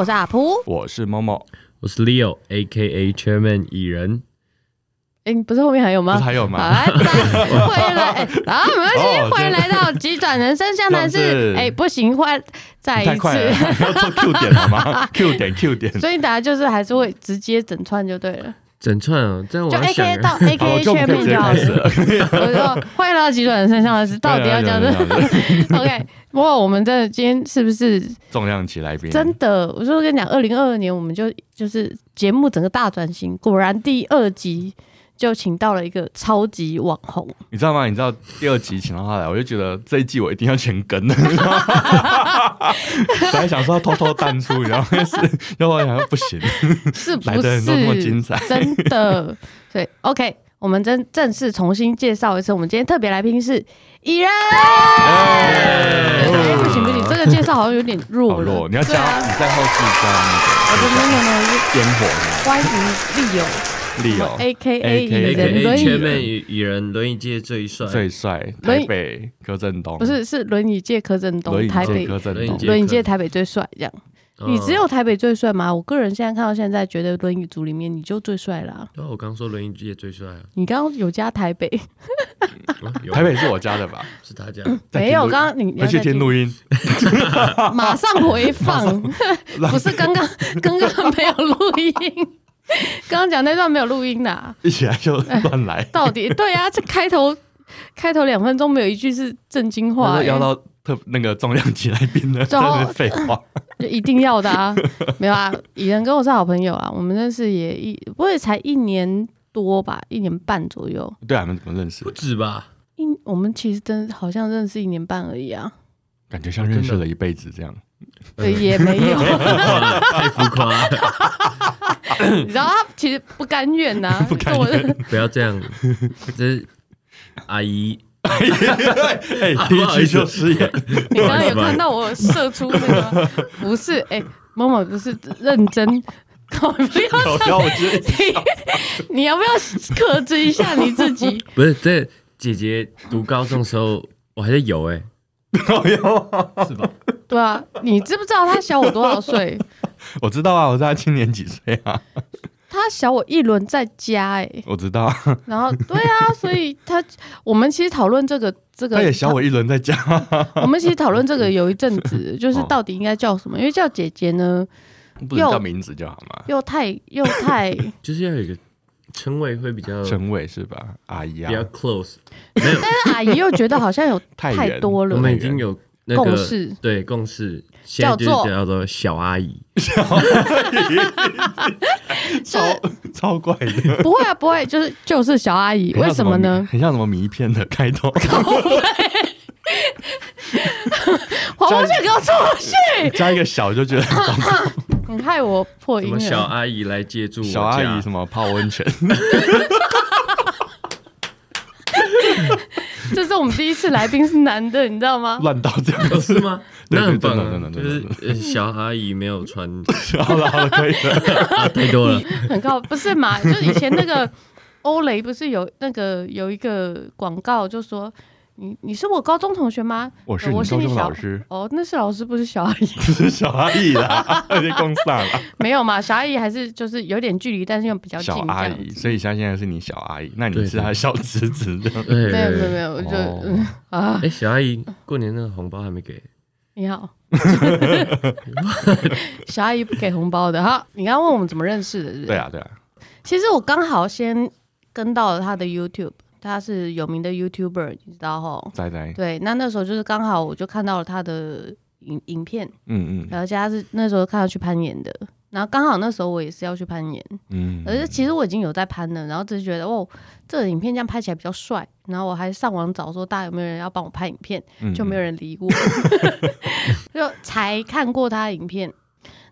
我是阿普，我是 Momo，我是 Leo，A.K.A. Chairman 蚁人。哎，不是后面还有吗？还有吗？好，欢迎来，啊，没关系，欢迎来到急转人生向谈室。哎，不行，换再一次，要做 Q 点了吗？Q 点 Q 点，所以大家就是还是会直接整串就对了。整串啊，这样我就 A K 到 A K 全面就好了。我说欢迎来到急转人生相谈室，到底要讲的？OK，不过我们这今天是不是重量级来宾？真的，我就跟你讲，二零二二年我们就就是节目整个大转型，果然第二集。就请到了一个超级网红，你知道吗？你知道第二集请到他来，我就觉得这一季我一定要全跟了。本来想说要偷偷淡出，然后是，要不然想说不行，是不是？来的人都那么精彩，真的。对，OK，我们正正式重新介绍一次，我们今天特别来宾是蚁人。哎，不行不行，这个介绍好像有点弱了。你要加，你在后续加那个，没有没有，烟火。欢迎利友。A K A 蚁人，前面蚁人轮椅界最帅，最帅，台北柯震东，不是是轮椅界柯震东，台北柯震东，轮椅界台北最帅，这样。你只有台北最帅吗？我个人现在看到现在，觉得轮椅组里面你就最帅啦。对，我刚说轮椅界最帅啊。你刚刚有加台北？台北是我加的吧？是他加。没有，刚刚你回去听录音，马上回放。不是刚刚刚刚没有录音。刚刚讲那段没有录音的、啊，一起来就乱来、欸。到底对啊，这开头开头两分钟没有一句是正经话、欸，要到特那个重量级来宾的，真的是废话，就一定要的啊。没有啊，蚁人跟我是好朋友啊，我们认识也一不会才一年多吧，一年半左右。对啊，你们怎么认识？不止吧？一我们其实真好像认识一年半而已啊，感觉像认识了一辈子这样。对，也没有，太浮夸了。你知道他其实不甘愿呐、啊，不甘愿，不要这样，这是阿姨，哎，第一句就失言。你刚刚有看到我射出那个？不是，哎、欸，某某不是认真，不要你，你要不要克制一下你自己？不是，这姐姐读高中的时候，我还在游哎、欸，有是吧？对啊，你知不知道他小我多少岁？我知道啊，我知道他今年几岁啊？他小我一轮在家哎、欸，我知道。然后对啊，所以他我们其实讨论这个这个，他也小我一轮在家。我们其实讨论这个 有一阵子，就是到底应该叫什么？因为叫姐姐呢，不叫名字就好吗？又太又太，就是要有一个称谓会比较称谓是吧？阿姨啊，比较 close。但是阿姨又觉得好像有太多了。我们已经有。那个、共识对共识，叫做叫做小阿姨，小阿姨超超怪的，不会啊，不会，就是就是小阿姨，为什么呢？很像什么谜片的开头，黄文轩给我出去，加一个小就觉得很糟糕，你害我破音了。小阿姨来借助小阿姨什么泡温泉。这是我们第一次来宾是男的，你知道吗？乱到这样是吗？那很棒，啊，就是小阿姨没有穿，好了好了，可以了，太多了，很高，不是嘛？就是以前那个欧雷不是有那个有一个广告，就说。你你是我高中同学吗？我是你高中老师。哦，那是老师，不是小阿姨。不 是小阿姨啦，有点公散了。没有嘛，小阿姨还是就是有点距离，但是又比较近。小阿姨，所以她现在是你小阿姨，那你是她小侄子这样。没有没有没有，我就啊。哎，小阿姨，过年那个红包还没给。你好。小阿姨不给红包的哈。你刚刚问我们怎么认识的？对啊对啊。其实我刚好先跟到了他的 YouTube。他是有名的 YouTuber，你知道吼？在在。对，那那时候就是刚好我就看到了他的影影片，嗯嗯，而且他是那时候看到去攀岩的，然后刚好那时候我也是要去攀岩，嗯，而且其实我已经有在攀了，然后只是觉得哦，这个影片这样拍起来比较帅，然后我还上网找说大家有没有人要帮我拍影片，就没有人理我，就才看过他的影片，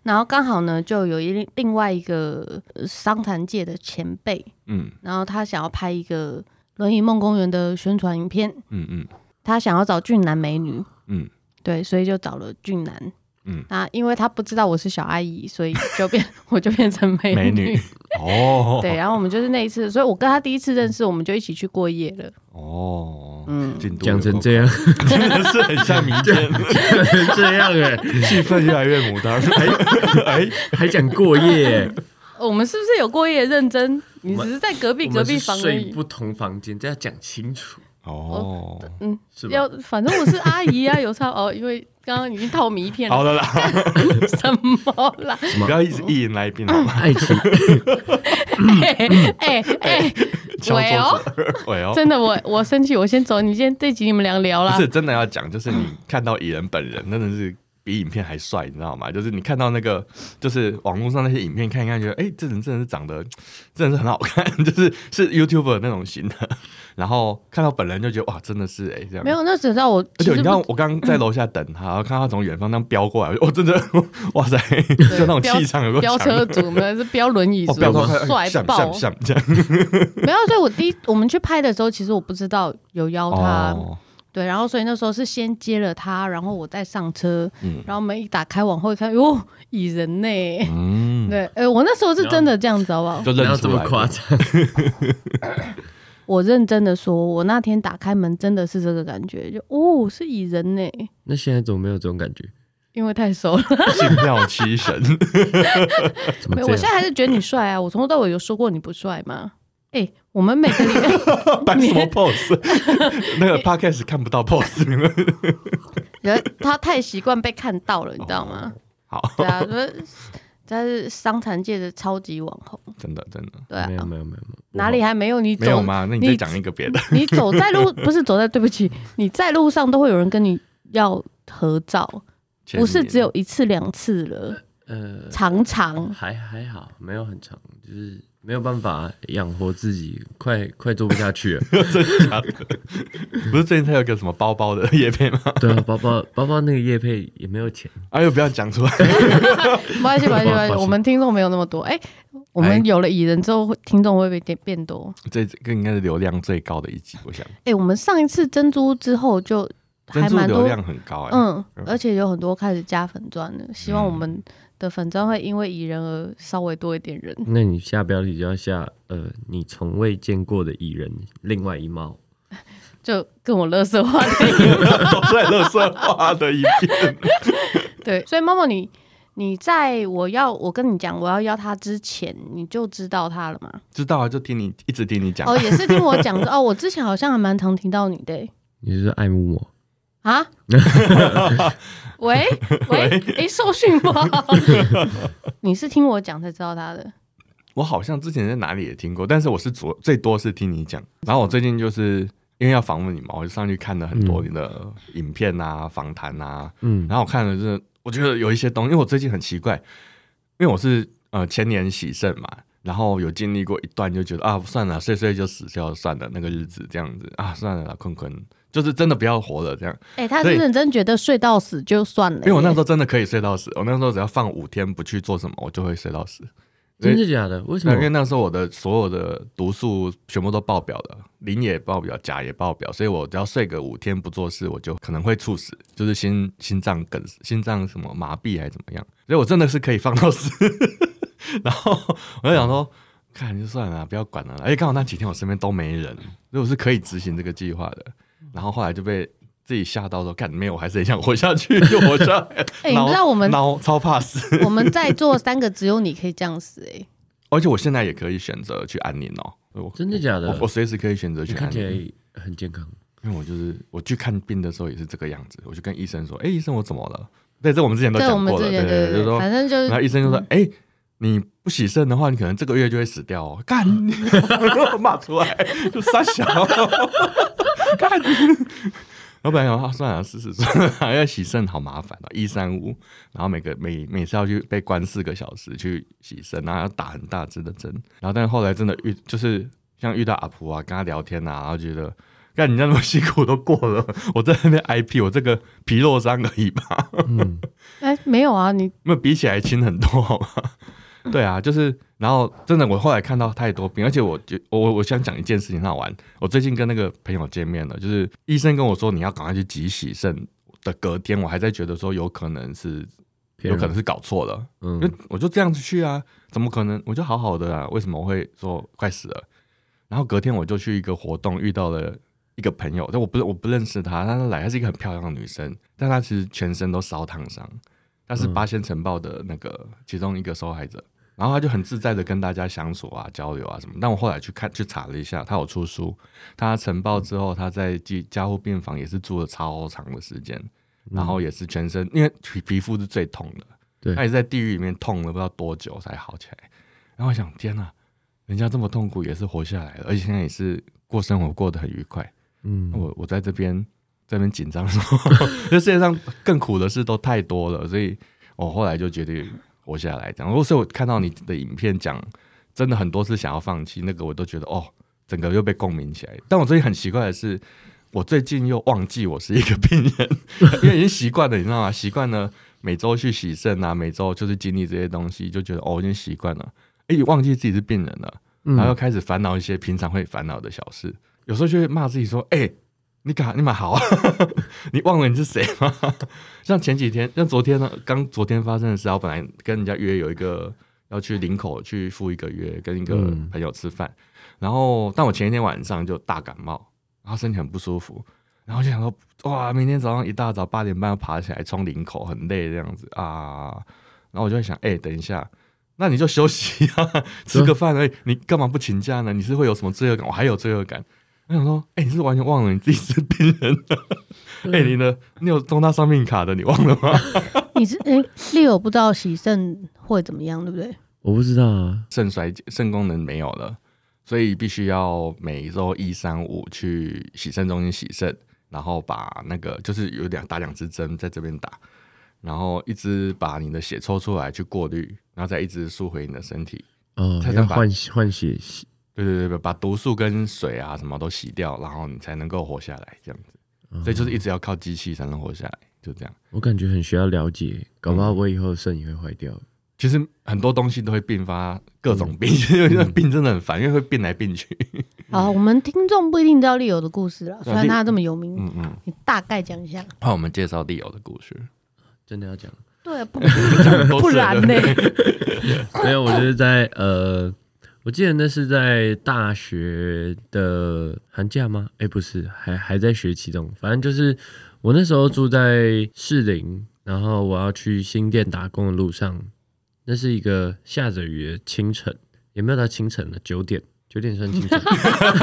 然后刚好呢就有一另外一个商谈界的前辈，嗯，然后他想要拍一个。轮椅梦公园的宣传影片，嗯嗯，他想要找俊男美女，嗯，对，所以就找了俊男，嗯，那因为他不知道我是小阿姨，所以就变 我就变成美女，美女。哦，对，然后我们就是那一次，所以我跟他第一次认识，我们就一起去过夜了，哦，嗯，讲成这样，真的是很像明天。这样哎，气氛越来越牡丹，哎，还讲过夜，我们是不是有过夜认真？你只是在隔壁隔壁房睡不同房间，这要讲清楚哦。嗯，要反正我是阿姨啊，有差哦，因为。刚刚已经套迷一片了。好的啦，什么啦？不要一直一言来一遍好吗？爱情。哎哎哎，喂哦，喂哦，真的，我我生气，我先走。你先这集你们俩聊啦。不是真的要讲，就是你看到蚁人本人，真的是。比影片还帅，你知道吗？就是你看到那个，就是网络上那些影片，看一看，觉得哎、欸，这人真的是长得，真的是很好看，就是是 YouTuber 那种型的。然后看到本人就觉得哇，真的是哎、欸，这样。没有，那只知道我。而且你看，我刚刚在楼下等他，然后看他从远方那样飙过来，我真的 哇塞，就那种气场有个飙车族，没有是飙轮椅，是帅爆，像像这样。没有，所以我第一我们去拍的时候，其实我不知道有邀他。哦对，然后所以那时候是先接了他，然后我再上车，嗯、然后门一打开，往后一看，哟，蚁人呢？嗯，对，哎，我那时候是真的这样子，好不好？就认这么夸张？我认真的说，我那天打开门真的是这个感觉，就哦，是蚁人呢。那现在怎么没有这种感觉？因为太熟了，心跳七神。没有，我现在还是觉得你帅啊！我从头到尾有说过你不帅吗？哎、欸，我们每个礼拜 摆什么 pose？那个 podcast 看不到 pose，你们他太习惯被看到了，你知道吗？哦、好，对啊，他是伤残界的超级网红，真的真的，对啊，没有没有没有，哪里还没有你走？没有吗？那你再讲一个别的你。你走在路 不是走在，对不起，你在路上都会有人跟你要合照，不是只有一次两次了，呃，常常还还好，没有很长，就是。没有办法养活自己，快快做不下去了。真的假的？不是最近他有个什么包包的叶配吗？对啊，包包包包那个叶配也没有钱。哎呦，不要讲出来。没关系，没关系，没关系。我们听众没有那么多。哎，我们有了蚁人之后，听众会不会变变多？这个应该是流量最高的一集，我想。哎，我们上一次珍珠之后就还蛮多，流量很高哎。嗯，而且有很多开始加粉钻的，希望我们。的粉专会因为蚁人而稍微多一点人，那你下标题就要下呃，你从未见过的蚁人另外一貌，就跟我垃圾话的一样，都在乐色话的一片。对，所以猫猫你你在我要我跟你讲我要邀他之前，你就知道他了吗？知道啊，就听你一直听你讲。哦，也是听我讲的哦。我之前好像还蛮常听到你的，你是爱慕我啊？喂 喂，哎，受训吗？你是听我讲才知道他的？我好像之前在哪里也听过，但是我是最最多是听你讲。然后我最近就是因为要访问你嘛，我就上去看了很多你的影片啊、访谈啊。嗯，然后我看了，就是我觉得有一些东西，因为我最近很奇怪，因为我是呃前年洗肾嘛，然后有经历过一段，就觉得啊，算了，睡睡就死掉算了，那个日子这样子啊，算了啦，困困。就是真的不要活了，这样。哎、欸，他是认真觉得睡到死就算了。因为我那时候真的可以睡到死，我那时候只要放五天不去做什么，我就会睡到死。真的假的？为什么？因为那时候我的所有的毒素全部都爆表了，磷也爆表，钾也爆表，所以我只要睡个五天不做事，我就可能会猝死，就是心心脏梗、心脏什么麻痹还是怎么样。所以我真的是可以放到死。然后我就想说，看就算了，不要管了。而且刚好那几天我身边都没人，所以我是可以执行这个计划的。然后后来就被自己吓到说，干没有，我还是很想活下去，就活下来。哎、欸，你知道我们超怕死。我们在座三个，只有你可以这样死哎、欸。而且我现在也可以选择去安宁哦。真的假的？我我随时可以选择去安宁。看起来很健康。因为我就是我去看病的时候也是这个样子，我就跟医生说：“哎、欸，医生我怎么了？”对，这我们之前都讲过了，对对对，就是说，反正就是，然后医生就说：“哎、嗯。欸”你不洗肾的话，你可能这个月就会死掉哦。干，骂出来就杀小。干，老板说算了，试试算了，要洗肾好麻烦啊，一三五，然后每个每每次要去被关四个小时去洗肾，然后要打很大支的针，然后但是后来真的遇就是像遇到阿婆啊，跟他聊天啊，然后觉得干你那么辛苦都过了，我在那边挨批，我这个皮肉伤而已吧。嗯，哎，没有啊，你那比起来轻很多，好吗？对啊，就是，然后真的，我后来看到太多病，而且我就我我想讲一件事情很好玩。我最近跟那个朋友见面了，就是医生跟我说你要赶快去急洗肾的隔天，我还在觉得说有可能是有可能是搞错了，嗯，因为我就这样子去啊，怎么可能？我就好好的啊，为什么我会说快死了？然后隔天我就去一个活动，遇到了一个朋友，但我不我不认识她，她来，她是一个很漂亮的女生，但她其实全身都烧烫伤，她是八仙城爆的那个其中一个受害者。然后他就很自在的跟大家相处啊、交流啊什么。但我后来去看、去查了一下，他有出书。他尘爆之后，他在家家护病房也是住了超长的时间，然后也是全身，因为皮皮肤是最痛的，对，他也是在地狱里面痛了不知道多久才好起来。然后我想，天哪，人家这么痛苦也是活下来了，而且现在也是过生活过得很愉快。嗯，我我在这边在这边紧张说，这世界上更苦的事都太多了，所以我后来就决定。活下来，这样。如果是我看到你的影片讲，真的很多次想要放弃，那个我都觉得哦，整个又被共鸣起来。但我最近很奇怪的是，我最近又忘记我是一个病人，因为已经习惯了，你知道吗？习惯了每周去洗肾啊，每周就是经历这些东西，就觉得哦，我已经习惯了。哎、欸，忘记自己是病人了，然后又开始烦恼一些平常会烦恼的小事，有时候就会骂自己说：“哎、欸。”你干你蛮好啊，你忘了你是谁吗？像前几天，像昨天呢，刚昨天发生的事，我本来跟人家约有一个要去林口去赴一个约，跟一个朋友吃饭，嗯、然后但我前一天晚上就大感冒，然后身体很不舒服，然后就想说哇，明天早上一大早八点半要爬起来冲林口，很累这样子啊，然后我就在想，哎、欸，等一下，那你就休息啊，吃个饭而已，你干嘛不请假呢？你是会有什么罪恶感？我还有罪恶感。我想说，哎、欸，你是完全忘了你自己是病人的。哎、欸，你呢？你有重大伤病卡的，你忘了吗？你是哎，Leo 不知道洗肾会怎么样，对不对？我不知道啊，肾衰竭，肾功能没有了，所以必须要每周一、三、五去洗肾中心洗肾，然后把那个就是有两打两支针在这边打，然后一支把你的血抽出来去过滤，然后再一支输回你的身体。哦，要换换血洗。对对对，把毒素跟水啊什么都洗掉，然后你才能够活下来，这样子。嗯、所以就是一直要靠机器才能活下来，就这样。我感觉很需要了解，搞不好我以后肾也会坏掉、嗯。其实很多东西都会并发各种病，因为那病真的很烦，因为会变来变去。好，我们听众不一定知道 Leo 的故事了，虽然他这么有名。嗯嗯，你大概讲一下。怕我们介绍 Leo 的故事，真的要讲？对，不 不然呢？没有，我就是在呃。我记得那是在大学的寒假吗？哎、欸，不是，还还在学期中。反正就是我那时候住在士林，然后我要去新店打工的路上，那是一个下着雨的清晨，也没有到清晨了，九点，九点算清晨。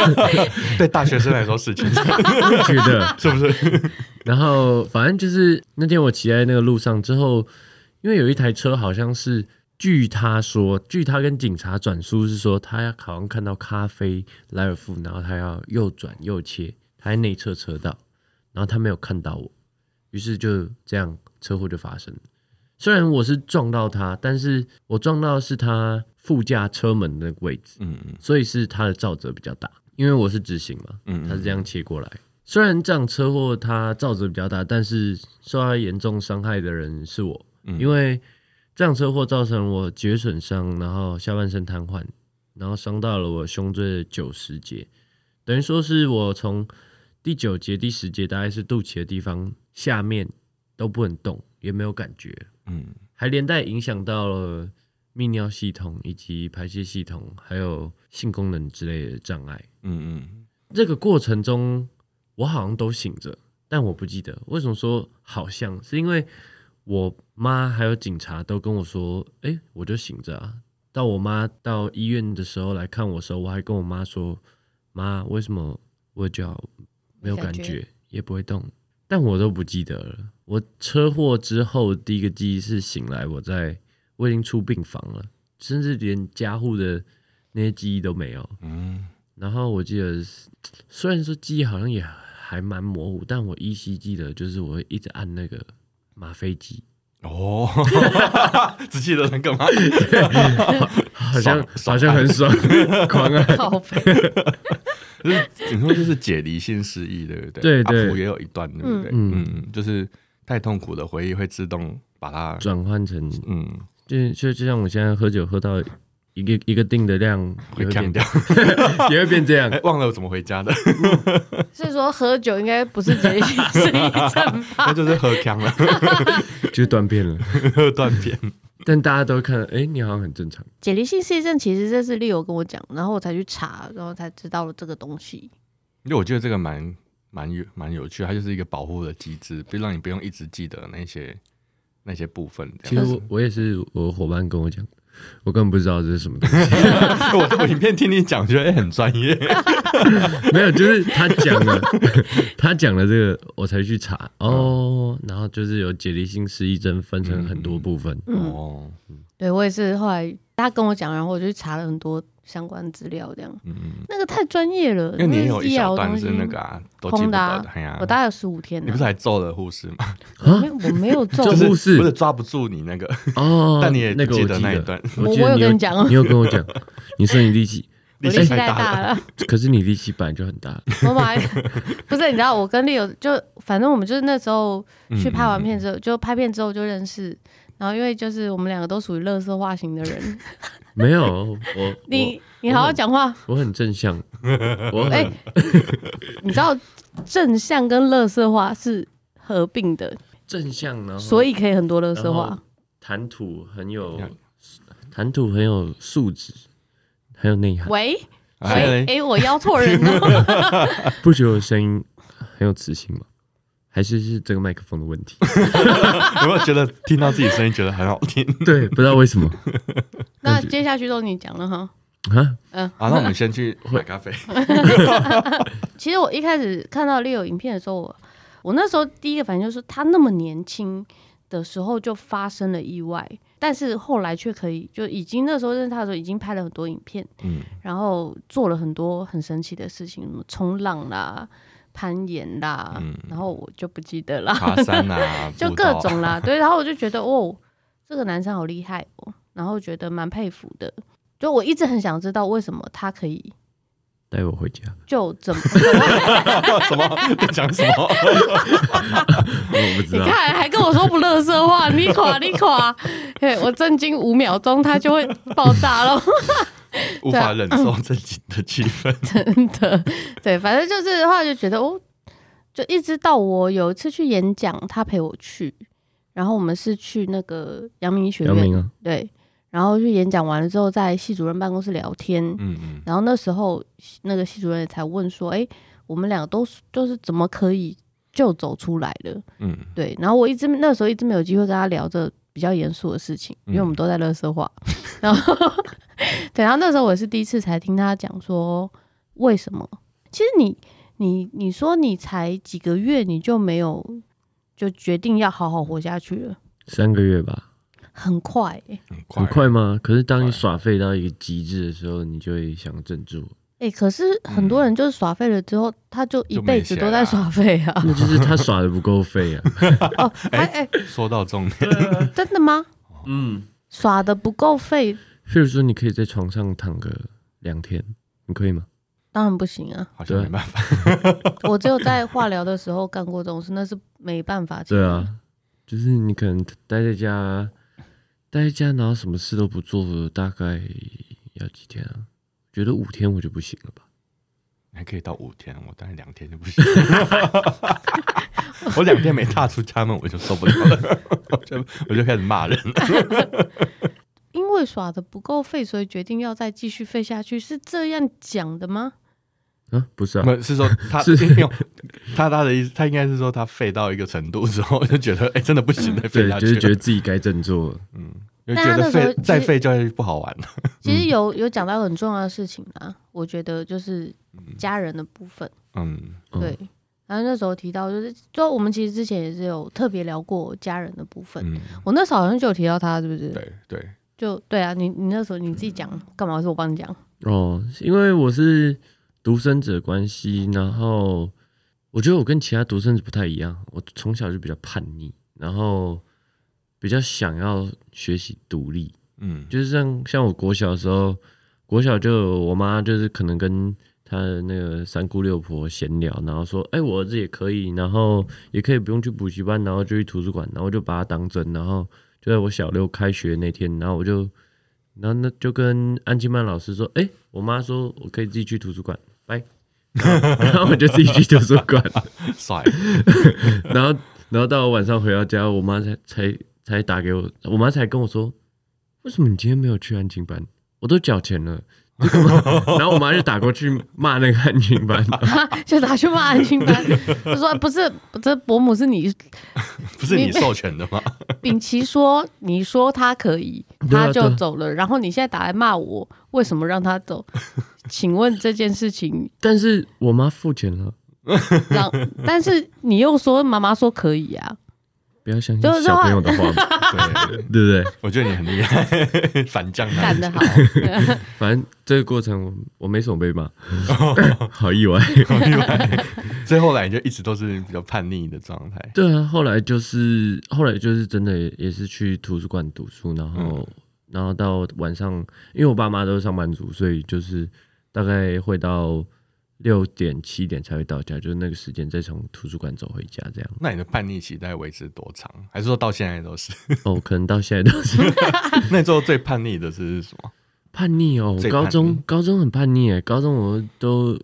对大学生来说是清晨，觉得是不是？然后反正就是那天我骑在那个路上之后，因为有一台车好像是。据他说，据他跟警察转述是说，他好像看到咖啡莱尔富，然后他要右转右切，他在内侧车道，然后他没有看到我，于是就这样车祸就发生了。虽然我是撞到他，但是我撞到的是他副驾车门的位置，嗯嗯，所以是他的肇责比较大，因为我是直行嘛，嗯，他是这样切过来。虽然这样车祸他肇责比较大，但是受到严重伤害的人是我，因为。这样车祸造成我脊髓损伤，然后下半身瘫痪，然后伤到了我胸椎的九十节，等于说是我从第九节、第十节，大概是肚脐的地方下面都不能动，也没有感觉，嗯，还连带影响到了泌尿系统以及排泄系统，还有性功能之类的障碍，嗯嗯，这个过程中我好像都醒着，但我不记得。为什么说好像？是因为。我妈还有警察都跟我说：“哎、欸，我就醒着啊。”到我妈到医院的时候来看我的时候，我还跟我妈说：“妈，为什么我脚没有感觉，觉也不会动？”但我都不记得了。我车祸之后第一个记忆是醒来，我在我已经出病房了，甚至连加护的那些记忆都没有。嗯，然后我记得，虽然说记忆好像也还蛮模糊，但我依稀记得，就是我会一直按那个。吗啡剂哦，只记得那个吗？好像好像很爽，狂啊！就是你说就是解离性失忆，对不对？对对，阿普也有一段，对不对？嗯嗯，就是太痛苦的回忆会自动把它转换成嗯，就就就像我现在喝酒喝到。一个一个定的量会变掉，也会变这样。哎，忘了怎么回家的。所以说喝酒应该不是解离性失忆那就是喝锵了，就是断片了，喝断片。但大家都看，哎，你好像很正常。解离性失忆症其实这是 Leo 跟我讲，然后我才去查，然后才知道了这个东西。因为我觉得这个蛮蛮有蛮有趣，它就是一个保护的机制，不让你不用一直记得那些那些部分。其实我我也是，我伙伴跟我讲，我根本不知道这是什么东西。我我影片听你讲，觉得很专业。没有，就是他讲了，他讲了这个，我才去查哦。然后就是有解离性失忆症分成很多部分。嗯、哦，对我也是，后来他跟我讲，然后我就去查了很多。相关资料这样，嗯，那个太专业了。因为你有一小段是那个啊，空的、啊。我大概有十五天。你不是还揍了护士吗？啊，我没有揍 护士，不是抓不住你那个哦。但你也记得那一段，我我有跟你讲，你有跟我讲，你说你力气力气太大了，可是你力气本来就很大。我买不是，你知道我跟丽友就反正我们就是那时候去拍完片之后，就拍片之后就认识。然后因为就是我们两个都属于乐色化型的人，没有我你你好好讲话，我很正向，我哎、欸，你知道正向跟乐色化是合并的，正向呢，所以可以很多乐色化，谈吐很有谈吐很有素质，很有内涵。喂喂，哎、欸，我邀错人了，不觉得我声音很有磁性吗？还是是这个麦克风的问题？有没有觉得听到自己声音觉得很好听？对，不知道为什么。那接下去都你讲了哈。嗯，嗯，好，那我们先去买咖啡。其实我一开始看到 Leo 影片的时候，我我那时候第一个反应就是他那么年轻的时候就发生了意外，但是后来却可以就已经那时候认识他的时候已经拍了很多影片，嗯，然后做了很多很神奇的事情，什么冲浪啦。攀岩啦，嗯、然后我就不记得啦。爬山啊，就各种啦，对。然后我就觉得，哦，这个男生好厉害哦，然后觉得蛮佩服的。就我一直很想知道，为什么他可以带我回家？就怎么？什么？讲什么？我不知道。你看，还跟我说不乐色话，你垮你垮。对，我震惊五秒钟，他就会爆炸了。无法忍受正经的气氛，真的，对，反正就是的话，就觉得哦，就一直到我有一次去演讲，他陪我去，然后我们是去那个阳明医学院，啊、对，然后去演讲完了之后，在系主任办公室聊天，嗯嗯，然后那时候那个系主任才问说，哎、欸，我们两个都就是怎么可以就走出来了？嗯，对，然后我一直那时候一直没有机会跟他聊这比较严肃的事情，因为我们都在乐色化，嗯、然后。对，然后那时候我是第一次才听他讲说为什么。其实你你你说你才几个月你就没有就决定要好好活下去了？三个月吧，很快，欸，很快，很快吗？可是当你耍废到一个极致的时候，你就会想镇住。哎，可是很多人就是耍废了之后，他就一辈子都在耍废啊。那就是他耍的不够废啊。哦，哎哎，说到重点，真的吗？嗯，耍的不够废。譬如说，你可以在床上躺个两天，你可以吗？当然不行啊，好像没办法。我只有在化疗的时候干过这种事，那是没办法。对啊，就是你可能待在家，待在家，然后什么事都不做，大概要几天啊？觉得五天我就不行了吧？还可以到五天，我大概两天就不行。我两天没踏出家门，我就受不了了，我就我就开始骂人。因为耍的不够废，所以决定要再继续废下去，是这样讲的吗？啊，不是啊，不是说他是用他他的意思，他应该是说他废到一个程度之后，就觉得哎、欸，真的不行了，废下去，就是觉得自己该振作了，嗯，就觉得废再废就不好玩了。其实有有讲到很重要的事情啊，我觉得就是家人的部分，嗯，对。然后那时候提到，就是就我们其实之前也是有特别聊过家人的部分，嗯、我那时候好像就有提到他，是不是？对对。就对啊，你你那时候你自己讲干嘛？是我帮你讲哦，因为我是独生子的关系，然后我觉得我跟其他独生子不太一样，我从小就比较叛逆，然后比较想要学习独立，嗯，就是像像我国小的时候，国小就我妈就是可能跟她的那个三姑六婆闲聊，然后说，哎、欸，我儿子也可以，然后也可以不用去补习班，然后就去图书馆，然后就把他当真，然后。就在我小六开学那天，然后我就，然后那就跟安亲班老师说：“哎、欸，我妈说我可以自己去图书馆，拜。”然后我就自己去图书馆，帅。然后，然后到我晚上回到家，我妈才才才打给我，我妈才跟我说：“为什么你今天没有去安静班？我都缴钱了，然后我妈就打过去骂那个安静班，就打去骂安静班，就说不是，这伯母是你，不是你授权的吗？秉琦说，你说他可以，他就走了，然后你现在打来骂我，为什么让他走？请问这件事情，但是我妈付钱了，让，但是你又说妈妈说可以啊。不要相信小朋友的话，对对不对？我觉得你很厉害，反将干得好。反正这个过程我没什么被骂，好意外，好意外。所以后来就一直都是比较叛逆的状态。对啊，后来就是后来就是真的也是去图书馆读书，然后然后到晚上，因为我爸妈都是上班族，所以就是大概会到。六点七点才会到家，就是那个时间再从图书馆走回家，这样。那你的叛逆期大概维持多长？还是说到现在都是？哦，可能到现在都是。那你做最叛逆的是什么？叛逆哦，逆高中高中很叛逆哎，高中我都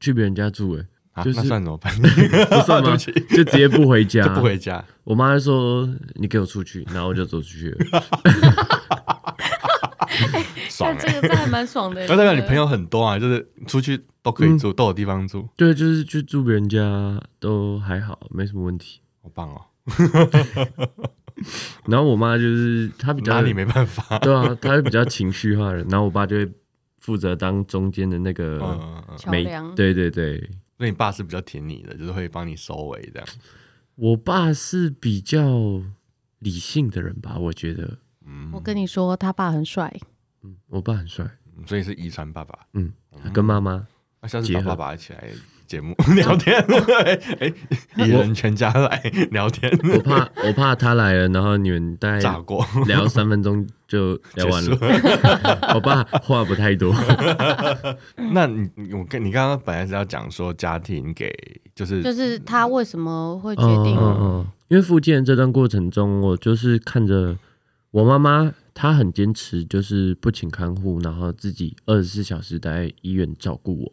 去别人家住哎，啊、就是那算什么叛逆？不算吗？就直接不回家，不回家。我妈说：“你给我出去。”然后我就走出去了。爽、欸，这个这还蛮爽的。那代表你朋友很多啊，就是出去都可以住，嗯、都有地方住。对，就是去住别人家都还好，没什么问题。好棒哦。然后我妈就是她比较拿你没办法，对啊，她是比较情绪化的。然后我爸就会负责当中间的那个桥梁。对对对，那你爸是比较挺你的，就是会帮你收尾这样。我爸是比较理性的人吧，我觉得。嗯，我跟你说，他爸很帅。嗯，我爸很帅，所以是遗传爸爸。嗯，跟妈妈，那下次找爸爸一起来节目聊天。哎，一人全家来聊天。我怕，我怕他来了，然后你们大概炸过聊三分钟就聊完了。我爸话不太多。那你，我跟你刚刚本来是要讲说家庭给，就是就是他为什么会决定？嗯嗯，因为复健这段过程中，我就是看着我妈妈。她很坚持，就是不请看护，然后自己二十四小时待在医院照顾我。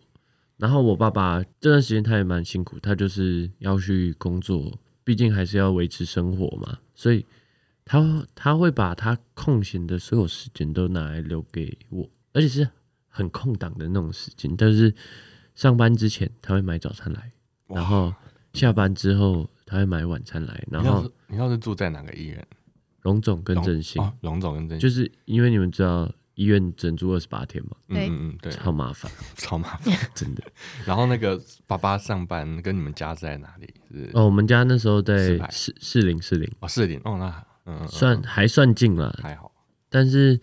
然后我爸爸这段时间他也蛮辛苦，他就是要去工作，毕竟还是要维持生活嘛。所以他他会把他空闲的所有时间都拿来留给我，而且是很空档的那种时间。但是上班之前他会买早餐来，然后下班之后他会买晚餐来。然后你要是住在哪个医院？荣总跟振兴，荣总跟振兴，就是因为你们知道医院整住二十八天嘛，嗯嗯嗯，对，超麻烦，超麻烦，真的。然后那个爸爸上班跟你们家在哪里？是哦，我们家那时候在士士林，士林。哦，士林。哦，那嗯，算还算近了，还好。但是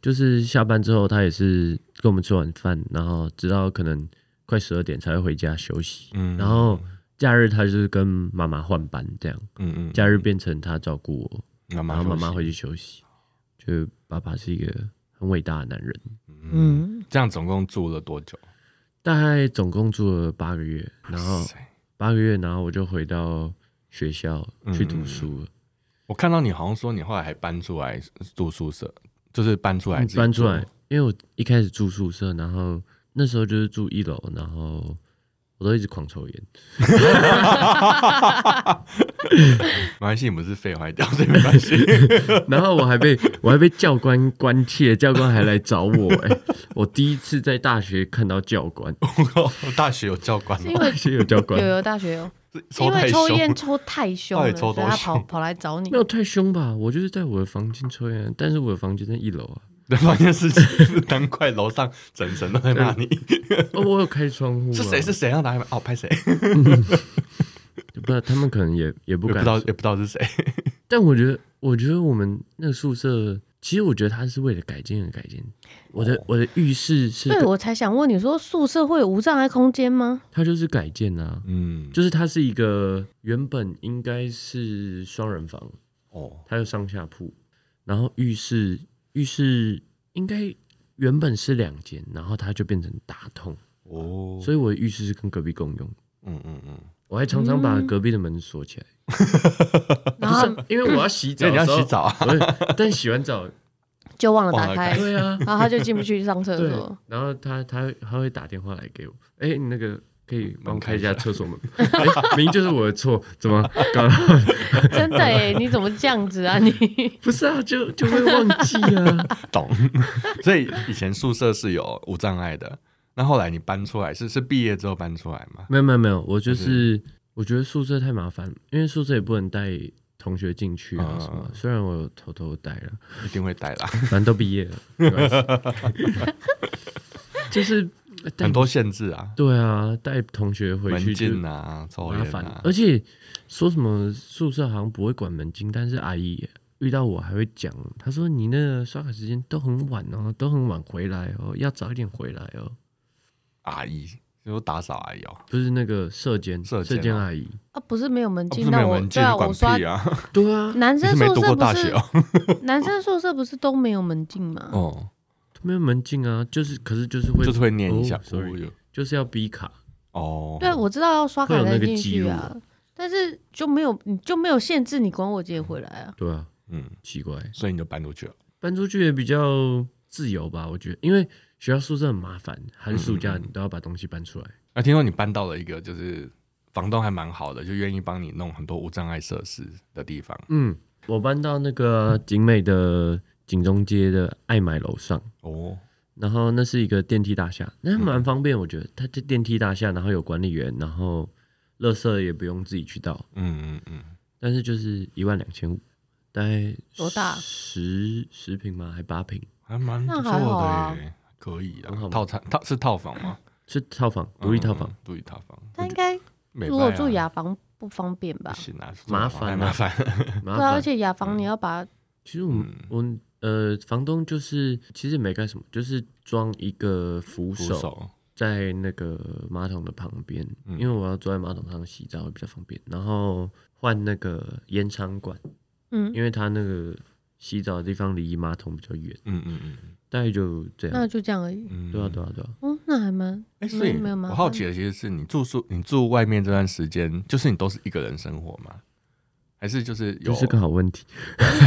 就是下班之后，他也是跟我们吃完饭，然后直到可能快十二点才会回家休息。嗯，然后假日他就是跟妈妈换班这样，嗯嗯，假日变成他照顾我。然后妈妈回去休息，就爸爸是一个很伟大的男人。嗯，这样总共住了多久？大概总共住了八个月，然后八个月，然后我就回到学校去读书了。我看到你好像说你后来还搬出来住宿舍，就是搬出来搬出来，因为我一开始住宿舍，然后那时候就是住一楼，然后。我都一直狂抽烟，没关系，你们是肺坏掉，所以没关系。然后我还被我还被教官关切，教官还来找我。哎，我第一次在大学看到教官。我 大学有教官吗？大学有教官，有有大学有。因为抽烟抽太凶了，所以他跑跑来找你。没有太凶吧？我就是在我的房间抽烟，但是我的房间在一楼啊。发现事情，难怪楼上整层都在骂你。哦，我有开窗户。是谁？是谁要打？哦，拍谁？不知道，他们可能也也不敢，不知道，也不知道是谁。但我觉得，我觉得我们那个宿舍，其实我觉得它是为了改建而改建。我的我的浴室是，对我才想问你说，宿舍会有无障碍空间吗？它就是改建啊，嗯，就是它是一个原本应该是双人房哦，它有上下铺，然后浴室。浴室应该原本是两间，然后它就变成打通哦，所以我的浴室是跟隔壁共用。嗯嗯嗯，我还常常把隔壁的门锁起来，然后因为我要洗澡，你要洗澡啊，但洗完澡就忘了打开，对啊，然后他就进不去上厕所，然后他他他会打电话来给我，哎，你那个可以帮我开一下厕所门？哎，明明就是我的错，怎么搞？真的哎，你怎么这样子啊？你 不是啊，就就会忘记啊。懂。所以以前宿舍是有无障碍的，那后来你搬出来是是毕业之后搬出来吗？没有没有没有，我就是，是我觉得宿舍太麻烦，因为宿舍也不能带同学进去啊什么。嗯、虽然我有偷偷带了，一定会带啦，反正都毕业了，就是。很多限制啊，对啊，带同学回去就门禁啊，超麻烦。而且说什么宿舍好像不会管门禁，但是阿姨遇到我还会讲，她说你那个刷卡时间都很晚哦，都很晚回来哦，要早一点回来哦。阿姨就是打扫阿姨哦，不是那个舍监，舍监阿姨啊，不是没有门禁，那我对啊，我刷啊，对啊，男生宿舍不是，哦、男生宿舍不是都没有门禁吗？哦。没有门禁啊，就是可是就是会就是会念一下，所以、哦、就是要逼卡哦。对，我知道要刷卡才进去啊，但是就没有你就没有限制你管我几点回来啊？对啊，嗯，奇怪，所以你就搬出去了。搬出去也比较自由吧，我觉得，因为学校宿舍很麻烦，寒暑假你都要把东西搬出来。那、嗯嗯啊、听说你搬到了一个就是房东还蛮好的，就愿意帮你弄很多无障碍设施的地方。嗯，我搬到那个景美的。景中街的爱买楼上哦，然后那是一个电梯大厦，那蛮方便，我觉得它这电梯大厦，然后有管理员，然后垃圾也不用自己去倒，嗯嗯嗯，但是就是一万两千五，大概多大？十十平吗？还八平？还蛮不错的啊，可以的。套餐套是套房吗？是套房，独立套房，独立套房。他应该如果住雅房不方便吧？麻烦麻烦，对，而且雅房你要把，其实我我。呃，房东就是其实没干什么，就是装一个扶手在那个马桶的旁边，嗯、因为我要坐在马桶上洗澡会比较方便。然后换那个延长管，嗯，因为他那个洗澡的地方离马桶比较远，嗯嗯嗯，大概就这样，那就这样而已。嗯、对啊，对啊，对啊。哦，那还蛮哎，所以我好奇的其实是你住宿，你住外面这段时间，就是你都是一个人生活吗？还是就是有，这是个好问题，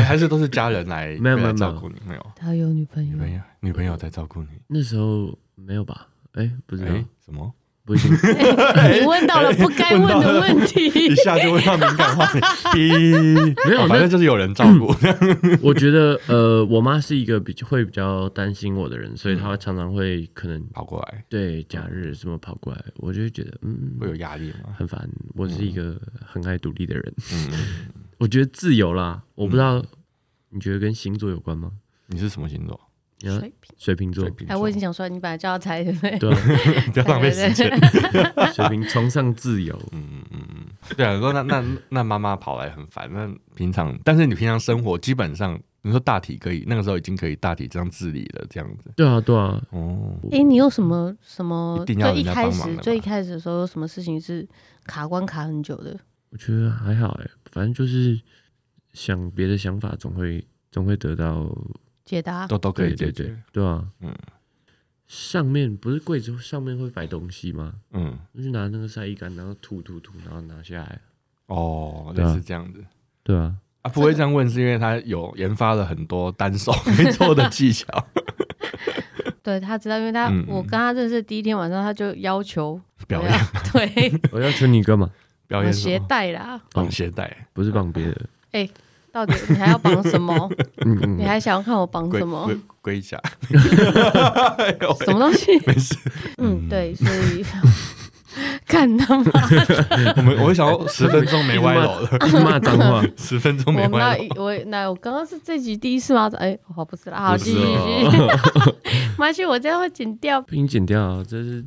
还是都是家人来 没有没有照顾你没有？他有女朋友，女朋友女朋友在照顾你。那时候没有吧？哎，不是哎，什么？不行，你问到了不该问的问题，一下就问到敏感话题。没有，反正就是有人照顾。我觉得呃，我妈是一个比会比较担心我的人，所以她常常会可能跑过来。对，假日什么跑过来，我就觉得嗯，会有压力吗？很烦。我是一个很爱独立的人。嗯，我觉得自由啦，我不知道你觉得跟星座有关吗？你是什么星座？水瓶，水瓶座。哎，我已经想说，你本来就要猜，对不对？对，不要浪费时间。水瓶崇尚自由，嗯嗯嗯嗯。对啊，说那那那妈妈跑来很烦。那平常，但是你平常生活基本上，你说大体可以，那个时候已经可以大体这样自理了，这样子。对啊，对啊。哦。哎，你有什么什么？最一开始，最一开始的时候，有什么事情是卡关卡很久的？我觉得还好哎，反正就是想别的想法，总会总会得到。解答。都都可以解决，对，对，对，对啊，嗯，上面不是柜子上面会摆东西吗？嗯，就拿那个晒衣杆，然后吐吐吐，然后拿下来。哦，类似这样子，对啊，啊，不会这样问，是因为他有研发了很多单手可以做的技巧。对，他知道，因为他、嗯、我跟他认识第一天晚上，他就要求表演，对，我要求你干嘛？表演鞋带啦，绑鞋带，不是绑别的。哎。到底你还要绑什么？你还想要看我绑什么？龟甲？什么东西？没事。嗯，对，所以 看他妈，我们我会想要十分钟没歪楼了，骂脏话，十分钟没歪楼。我那我刚刚是这集第一次吗？哎，好，不是啦，好，继续继续。没关系，我这样会剪掉，不用剪掉啊，这是。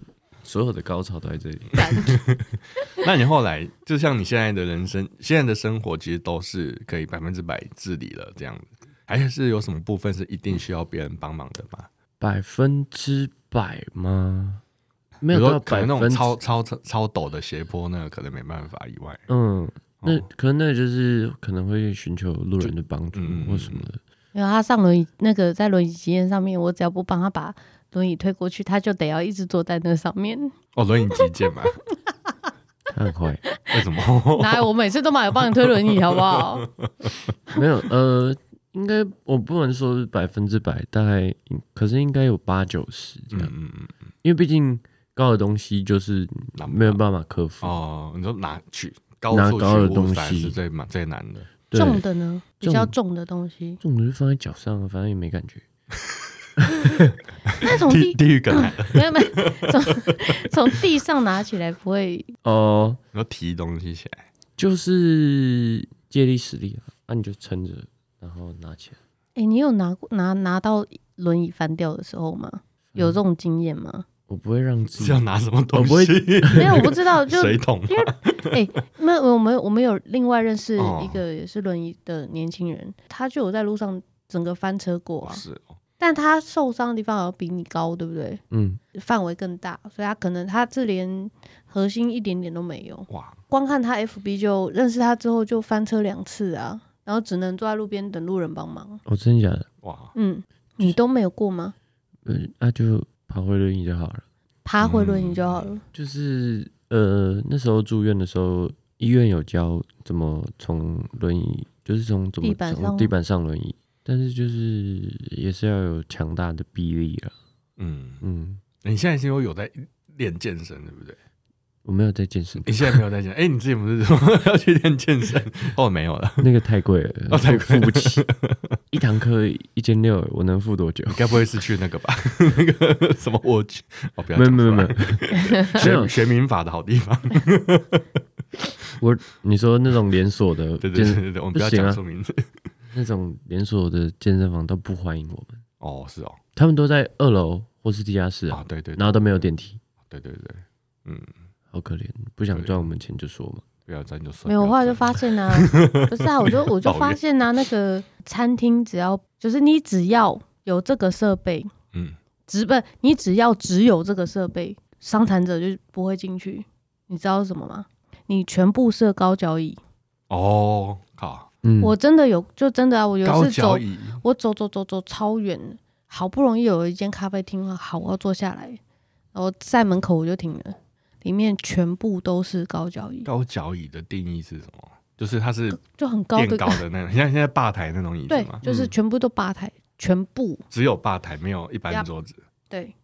所有的高潮都在这里。那你后来就像你现在的人生，现在的生活，其实都是可以百分之百自理了，这样子，还是有什么部分是一定需要别人帮忙的吗？百分之百吗？没有到百分之，那种超超超超陡的斜坡，那个可能没办法以外，嗯，那可能那就是可能会寻求路人的帮助或什么的。因为他上轮椅，那个在轮椅经验上面，我只要不帮他把。轮椅推过去，他就得要一直坐在那上面。哦，轮椅击剑嘛，他很坏。为什么？来？我每次都嘛有帮你推轮椅，好不好？没有，呃，应该我不能说是百分之百，大概可是应该有八九十这样。嗯嗯嗯。因为毕竟高的东西就是没有办法克服哦。你说拿去高拿高的东西是最最难的，重的呢？比较重的东西，重的就放在脚上，反正也没感觉。那从地地狱梗来了，没有没有，从从地上拿起来不会哦。然后提东西起来，就是借力使力啊，那你就撑着，然后拿起来。哎，你有拿过拿拿到轮椅翻掉的时候吗？有这种经验吗？我不会让自己要拿什么东西，没有，我不知道，就水桶。因为哎，那我们我们有另外认识一个也是轮椅的年轻人，他就有在路上整个翻车过啊。是哦。但他受伤的地方好像比你高，对不对？嗯，范围更大，所以他可能他这连核心一点点都没有。哇！光看他 FB 就认识他之后就翻车两次啊，然后只能坐在路边等路人帮忙。哦，真的假的？哇！嗯，你都没有过吗？嗯，那就爬回轮椅就好了。爬回轮椅就好了。嗯、就是呃，那时候住院的时候，医院有教怎么从轮椅，就是从怎么从地板上轮椅。但是就是也是要有强大的臂力了。嗯嗯，你现在是因为有在练健身，对不对？我没有在健身。你现在没有在健身？哎、欸，你之前不是说 要去练健身？哦，没有了，那个太贵了，哦，太贵，付不起。一堂课一千六，我能付多久？你该不会是去那个吧？那个什么我去？哦，不要，没有没有 没有，学学民法的好地方。我你说那种连锁的，对对对对，我们不要讲出名字。那种连锁的健身房都不欢迎我们哦，是哦，他们都在二楼或是地下室啊，对对，然后都没有电梯，对对对，嗯，好可怜，不想赚我们钱就说嘛，不要赚就算。没有，我后来就发现啊，不是啊，我就我就发现啊，那个餐厅只要就是你只要有这个设备，嗯，只不你只要只有这个设备，伤残者就不会进去，你知道是什么吗？你全部设高脚椅，哦，好。我真的有，就真的啊！我有一次走，我走走走走超远，好不容易有一间咖啡厅，好，我要坐下来，然后在门口我就停了，里面全部都是高脚椅。高脚椅的定义是什么？就是它是就很高的高的那种，像现在吧台那种椅子对，就是全部都吧台，全部只有吧台，没有一般桌子。对，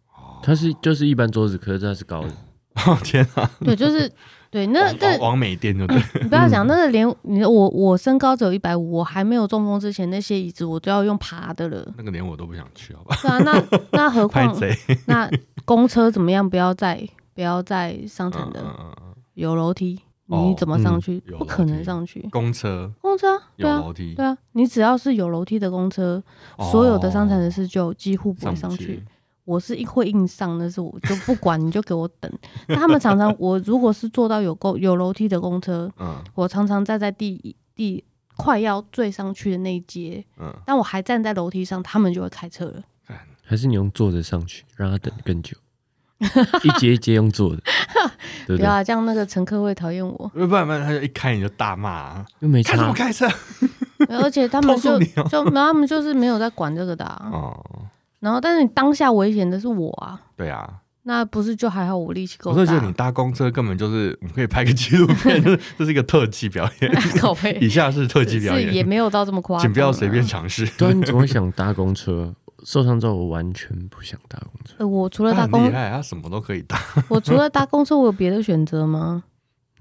它是就是一般桌子，可是它是高的。哦天啊！对，就是。对，那那王美店就对，你不要讲 那个连你我我身高只有一百五，我还没有中风之前，那些椅子我都要用爬的了。那个连我都不想去，好吧？对啊，那 那何况那公车怎么样？不要再不要再伤残的，有楼梯，你怎么上去？不可能上去。公车，公车有楼梯，对啊，你只要是有楼梯的公车，所有的伤残人士就几乎不会上去。我是一会硬上，但是我就不管，你就给我等。那他们常常，我如果是坐到有公有楼梯的公车，嗯，我常常站在第第快要坠上去的那一阶，嗯，但我还站在楼梯上，他们就会开车了。还是你用坐着上去，让他等更久，一阶一阶用坐的，不要这样，那个乘客会讨厌我。不然不然，他就一开你就大骂，又没差，开什么开车？而且他们 就就他们就是没有在管这个的哦。然后，但是你当下危险的是我啊！对啊，那不是就还好，我力气够大。我觉得你搭公车根本就是，我们可以拍个纪录片，就是这是一个特技表演。以下是特技表演，也没有到这么夸张，请不要随便尝试。对，你怎么会想搭公车？受伤之后，我完全不想搭公车。呃，我除了搭公车，厉害，他什么都可以搭。我除了搭公车，我有别的选择吗？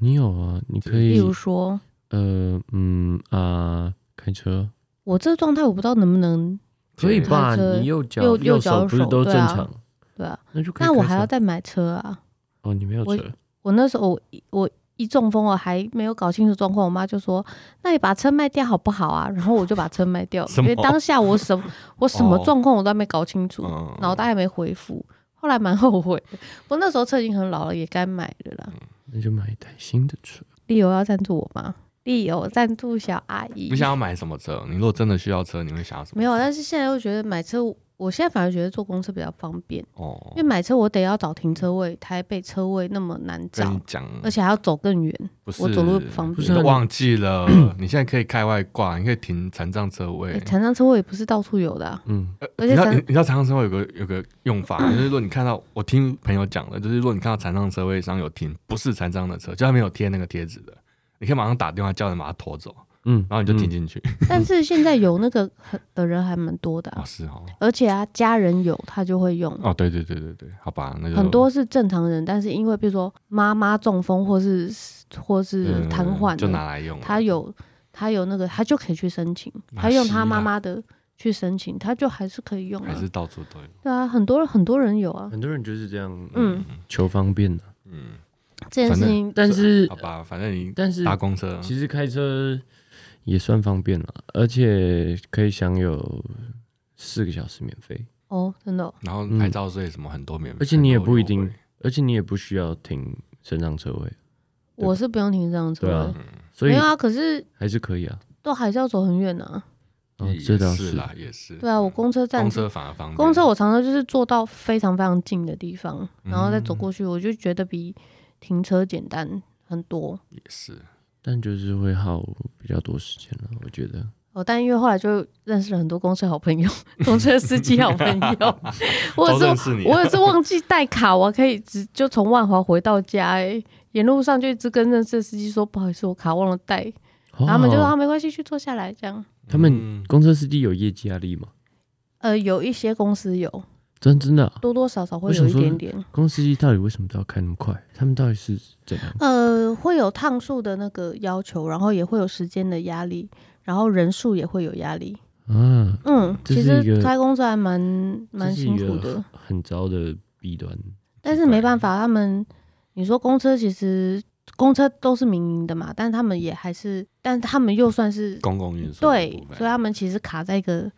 你有啊，你可以，比如说，呃，嗯啊，开车。我这个状态，我不知道能不能。可以吧？你右脚右右脚不是都正常？对啊，那就那我还要再买车啊？哦，你没有车？我，我那时候我我一中风我还没有搞清楚状况，我妈就说：“那你把车卖掉好不好啊？”然后我就把车卖掉，因为当下我什 我什么状况我都还没搞清楚，脑袋还没回复。后来蛮后悔的，不过那时候车已经很老了，也该买的啦。那就买一台新的车。理由要赞助我吗？利友赞助小阿姨，你想要买什么车？你如果真的需要车，你会想要什么？没有，但是现在又觉得买车，我现在反而觉得坐公车比较方便哦。因为买车我得要找停车位，台北车位那么难找，而且还要走更远，不是我走路不方便。不是忘记了，你现在可以开外挂，你可以停残障车位。残障车位也不是到处有的，嗯。而且你知道残障车位有个有个用法，就是如果你看到我听朋友讲的，就是如果你看到残障车位上有停不是残障的车，就他没有贴那个贴纸的。你可以马上打电话叫人把他拖走，嗯，然后你就停进去。但是现在有那个的人还蛮多的啊，是哦。而且啊，家人有他就会用。哦，对对对对对，好吧，那很多是正常人，但是因为比如说妈妈中风或是或是瘫痪，就拿来用。他有他有那个，他就可以去申请，他用他妈妈的去申请，他就还是可以用，还是到处都有。对啊，很多人很多人有啊，很多人就是这样，嗯，求方便的，嗯。这件事情，但是好吧，反正你但是搭公车，其实开车也算方便了，而且可以享有四个小时免费哦，真的。然后拍照税什么很多免费，而且你也不一定，而且你也不需要停身上车位。我是不用停身上车位，所以没有啊，可是还是可以啊，都还是要走很远呢。哦，这倒是啦，也是。对啊，我公车站，公车反而方便。公车我常常就是坐到非常非常近的地方，然后再走过去，我就觉得比。停车简单很多，也是，但就是会耗比较多时间了，我觉得。哦，但因为后来就认识了很多公车好朋友，公车司机好朋友，我也是，我也是忘记带卡，我可以直就从万华回到家，哎，沿路上就一直跟认识的司机说不好意思，我卡忘了带，然后他们就说啊没关系，去坐下来这样。他们公车司机有业绩压力吗？呃，有一些公司有。真真的多多少少会有一点点。公司司机到底为什么都要开那么快？他们到底是怎样？呃，会有趟数的那个要求，然后也会有时间的压力，然后人数也会有压力。啊，嗯，其实开公司还蛮蛮辛苦的，很糟的弊端。但是没办法，他们你说公车其实公车都是民营的嘛，但是他们也还是，但他们又算是公共运输，对，所以他们其实卡在一个。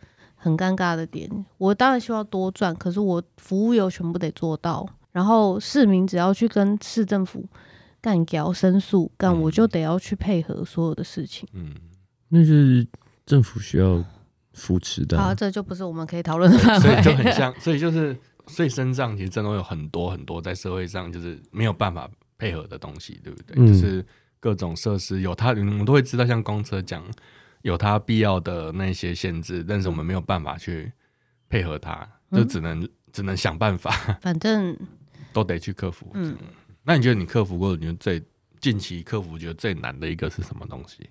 很尴尬的点，我当然希望多赚，可是我服务又全部得做到，然后市民只要去跟市政府干掉申诉，干我就得要去配合所有的事情。嗯，那是政府需要扶持的。好，这就不是我们可以讨论的范围。所以就 很像，所以就是，所以身上其实真的有很多很多在社会上就是没有办法配合的东西，对不对？嗯、就是各种设施有它，我们都会知道，像公车讲。有它必要的那些限制，但是我们没有办法去配合它，就只能、嗯、只能想办法。反正都得去克服。嗯，那你觉得你克服过？你觉得最近期克服觉得最难的一个是什么东西？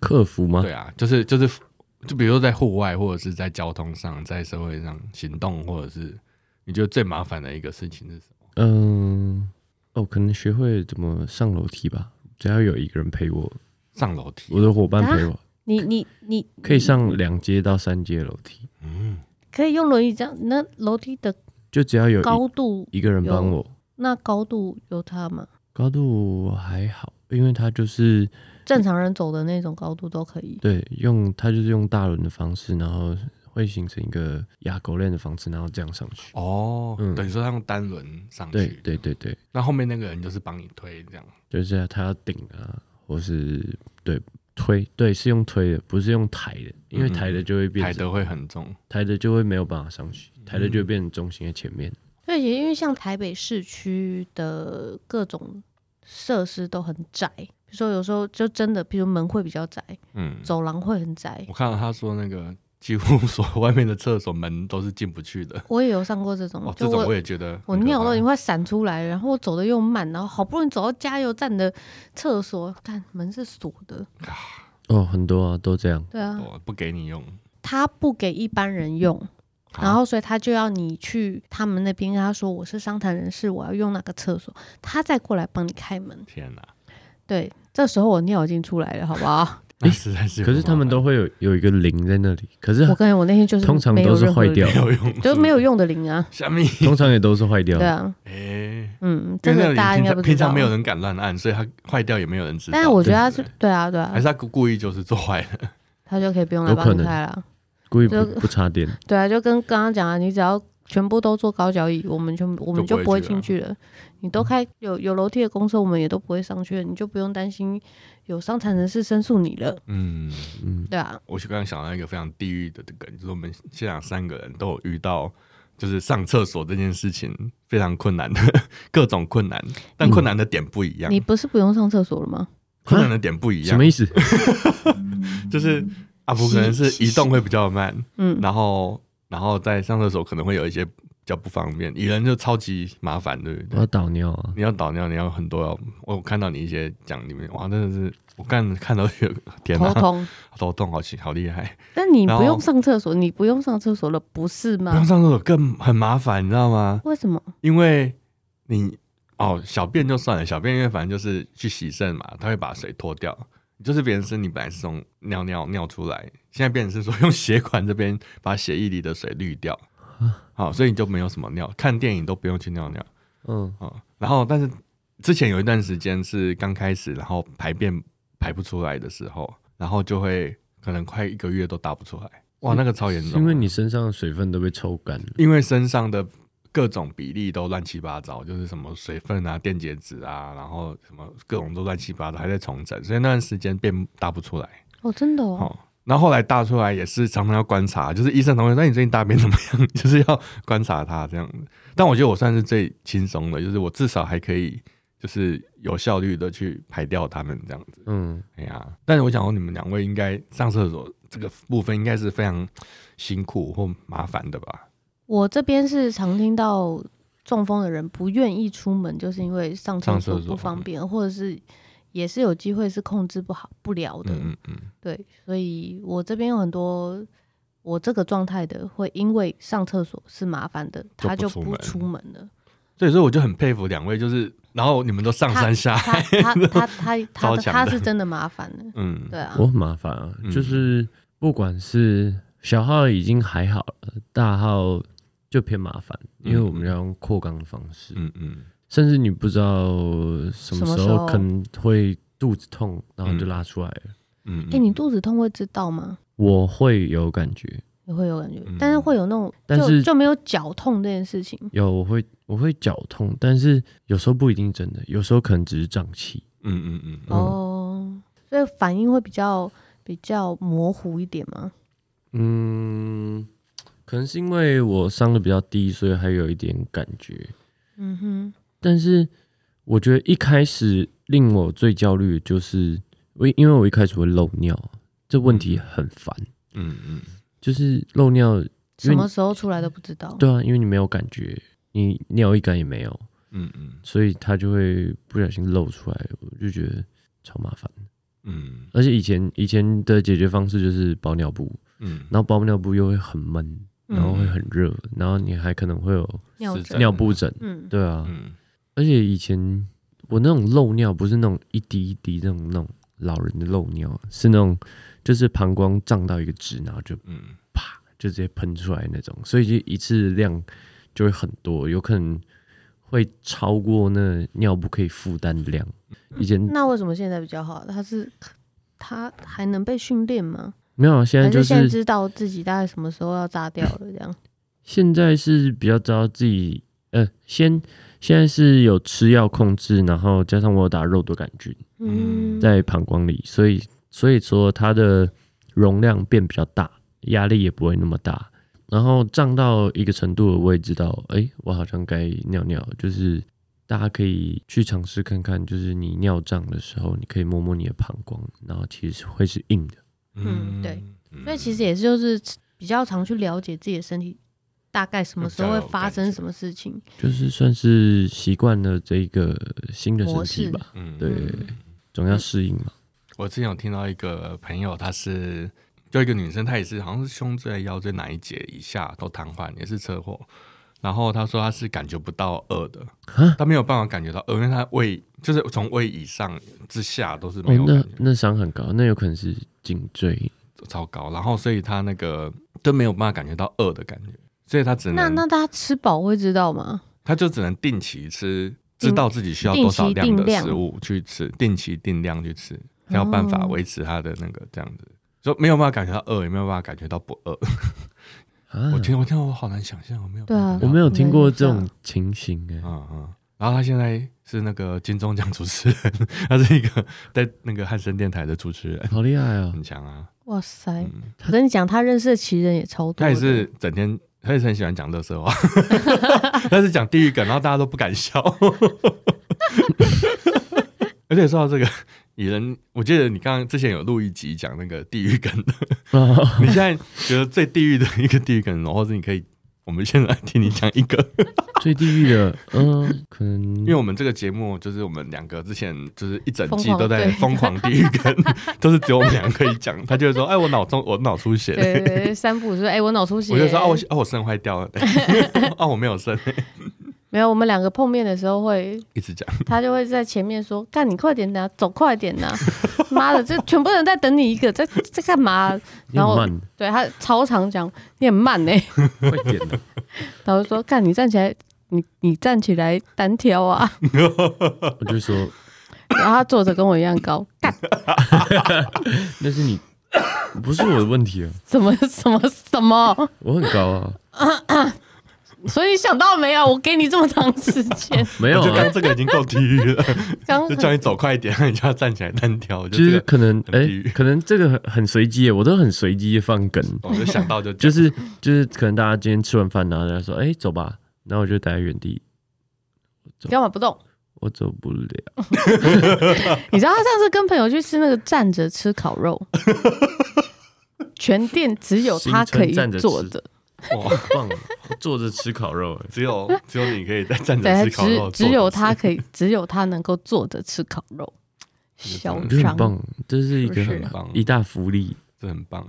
克服吗？对啊，就是就是，就比如说在户外，或者是在交通上，在社会上行动，或者是你觉得最麻烦的一个事情是什么？嗯，哦，可能学会怎么上楼梯吧。只要有一个人陪我上楼梯，我的伙伴陪我。啊你你你可以上两阶到三阶楼梯，嗯，可以用轮椅这样。那楼梯的就只要有高度，一个人帮我，那高度有他吗？高度还好，因为他就是正常人走的那种高度都可以。对，用他就是用大轮的方式，然后会形成一个亚狗链的方式，然后这样上去。哦，嗯，等于说他用单轮上去。对对对对，那后面那个人就是帮你推这样，就是他要顶啊，或是对。推对是用推的，不是用抬的，因为抬的就会变，抬的会很重，抬的就会没有办法上去，抬的就会变成中心在前面。对，因为像台北市区的各种设施都很窄，比如说有时候就真的，比如门会比较窄，嗯，走廊会很窄。我看到他说那个。几乎所外面的厕所门都是进不去的。我也有上过这种，哦、这种我也觉得我尿都已经快闪出来了，然后我走的又慢，然后好不容易走到加油站的厕所，看门是锁的。哦，很多啊，都这样。对啊，不给你用，他不给一般人用，然后所以他就要你去他们那边跟他说我是商谈人士，我要用那个厕所，他再过来帮你开门。天哪！对，这时候我尿已经出来了，好不好？哎，实在是，可是他们都会有有一个铃在那里。可是我感觉我那天就是通常都是坏掉，没有用，就是没有用的铃啊。下面通常也都是坏掉。对啊，哎，嗯，真的大家应该不知道。平常没有人敢乱按，所以它坏掉也没有人知道。但是我觉得他是对啊，对啊，还是他故意就是做坏的，他就可以不用来帮你开了。故意不不插电。对啊，就跟刚刚讲啊，你只要全部都坐高脚椅，我们就我们就不会进去了。你都开有有楼梯的公车，我们也都不会上去了，你就不用担心。有伤残人士申诉你了，嗯嗯，对啊，我就刚刚想到一个非常地狱的梗，就是我们现场三个人都有遇到，就是上厕所这件事情非常困难的 各种困难，但困难的点不一样。你不是不用上厕所了吗？困难的点不一样，什么意思？就是阿福可能是移动会比较慢，嗯，然后然后在上厕所可能会有一些较不方便，蚁人就超级麻烦，对不对？我要导尿啊！你要导尿，你要很多要。我看到你一些讲里面，哇，真的是我看看到有天哪，头痛，头痛，好奇，好厉害。但你不用上厕所，你不用上厕所了，不是吗？不用上厕所更很麻烦，你知道吗？为什么？因为你哦，小便就算了，小便因为反正就是去洗肾嘛，他会把水脱掉。就是别人身体本来是从尿尿尿出来，现在变成是说用血管这边把血液里的水滤掉。好，所以你就没有什么尿，看电影都不用去尿尿。嗯，然后但是之前有一段时间是刚开始，然后排便排不出来的时候，然后就会可能快一个月都大不出来。哇，那个超严重，因为你身上的水分都被抽干了，因为身上的各种比例都乱七八糟，就是什么水分啊、电解质啊，然后什么各种都乱七八糟，还在重整，所以那段时间便大不出来。哦，真的哦。然后后来大出来也是常常要观察，就是医生同学那，你最近大便怎么样？就是要观察他这样子。但我觉得我算是最轻松的，就是我至少还可以，就是有效率的去排掉他们这样子。嗯，哎呀，但是我想说，你们两位应该上厕所这个部分应该是非常辛苦或麻烦的吧？我这边是常听到中风的人不愿意出门，就是因为上厕所不方便，或者是。也是有机会是控制不好不了的，嗯嗯，对，所以我这边有很多我这个状态的，会因为上厕所是麻烦的，他就不出门了。所以说我就很佩服两位，就是然后你们都上山下海，他他 他他他是真的麻烦的，嗯，对啊，我很麻烦啊，就是不管是小号已经还好了，大号就偏麻烦，因为我们要用扩缸的方式，嗯嗯。甚至你不知道什么时候可能会肚子痛，然后就拉出来了。嗯，哎、欸，你肚子痛会知道吗？我会有感觉，也会有感觉，但是会有那种，但是就没有绞痛这件事情。有，我会我会绞痛，但是有时候不一定真的，有时候可能只是胀气。嗯嗯嗯。哦，所以反应会比较比较模糊一点吗？嗯，可能是因为我伤的比较低，所以还有一点感觉。嗯哼。但是我觉得一开始令我最焦虑的就是，我因为我一开始会漏尿，这问题很烦。嗯嗯，就是漏尿，什么时候出来都不知道。对啊，因为你没有感觉，你尿一感也没有。嗯嗯，所以它就会不小心漏出来，我就觉得超麻烦。嗯，而且以前以前的解决方式就是包尿布，嗯，然后包尿布又会很闷，然后会很热，然后你还可能会有尿布疹。嗯，对啊。嗯而且以前我那种漏尿不是那种一滴一滴那种那种老人的漏尿，是那种就是膀胱胀到一个值，然后就嗯啪就直接喷出来那种，所以就一次量就会很多，有可能会超过那尿布可以负担的量。以前那为什么现在比较好？他是他还能被训练吗？没有，现在就是现在知道自己大概什么时候要炸掉了这样。现在是比较知道自己呃先。现在是有吃药控制，然后加上我有打肉毒杆菌，嗯，在膀胱里，所以所以说它的容量变比较大，压力也不会那么大。然后胀到一个程度，我也知道，哎、欸，我好像该尿尿。就是大家可以去尝试看看，就是你尿胀的时候，你可以摸摸你的膀胱，然后其实会是硬的。嗯，对，所以其实也是就是比较常去了解自己的身体。大概什么时候会发生什么事情？就是算是习惯了这个新的身体吧。嗯，对，总要适应嘛。我之前有听到一个朋友，她是就一个女生，她也是好像是胸椎、腰椎哪一节以下都瘫痪，也是车祸。然后她说她是感觉不到饿的，她没有办法感觉到饿，因为她胃就是从胃以上之下都是没有。那那伤很高，那有可能是颈椎超高，然后所以她那个都没有办法感觉到饿的感觉。所以他只能那那他吃饱会知道吗？他就只能定期吃，知道自己需要多少量的食物去吃，定期定量去吃，才有办法维持他的那个这样子。说没有办法感觉到饿，也没有办法感觉到不饿。我听我听我好难想象，我没有对啊，我没有听过这种情形哎。嗯嗯。然后他现在是那个金钟奖主持人，他是一个在那个汉声电台的主持人，好厉害啊，很强啊。哇塞！我跟你讲，他认识的奇人也超多。他也是整天。他也是很喜欢讲乐色话，但是讲地狱梗，然后大家都不敢笑。而且说到这个蚁人，我记得你刚刚之前有录一集讲那个地狱梗的。你现在觉得最地狱的一个地狱梗，然后是你可以我们现在听你讲一个 最地狱的，嗯，可能因为我们这个节目就是我们两个之前就是一整季都在疯狂地狱跟，都是只有我们两个可以讲。他就会说：“哎，我脑中我脑出血。”对对对，三步说：“哎，我脑出血。”我就说：“哦，我哦，我肾坏掉了。”哦，我没有肾。没有，我们两个碰面的时候会一直讲，他就会在前面说：“干你快点呐，走快点呐！妈的，这全部人在等你一个，在在干嘛？”然后对他超常讲，你很慢呢，快点的。然后说：“干你站起来，你你站起来单挑啊！”我就说，然后他坐着跟我一样高，干，那是你，不是我的问题啊！什么什么什么？我很高啊。所以你想到没有？我给你这么长时间，没有、啊，就刚这个已经够地狱了。刚就叫你走快一点，你就要站起来单挑。其实可能，哎、欸，可能这个很很随机，我都很随机放梗。我就想到就 就是就是，可能大家今天吃完饭，然后大家说，哎、欸，走吧，然后我就待在原地。干嘛不动？我走不了。你知道他上次跟朋友去吃那个站着吃烤肉，全店只有他可以坐的。哇，棒！坐着吃烤肉，只有只有你可以在站着吃烤肉，只有他可以，只有他能够坐着吃烤肉。小张，很棒，这是一个很棒一大福利，这很棒。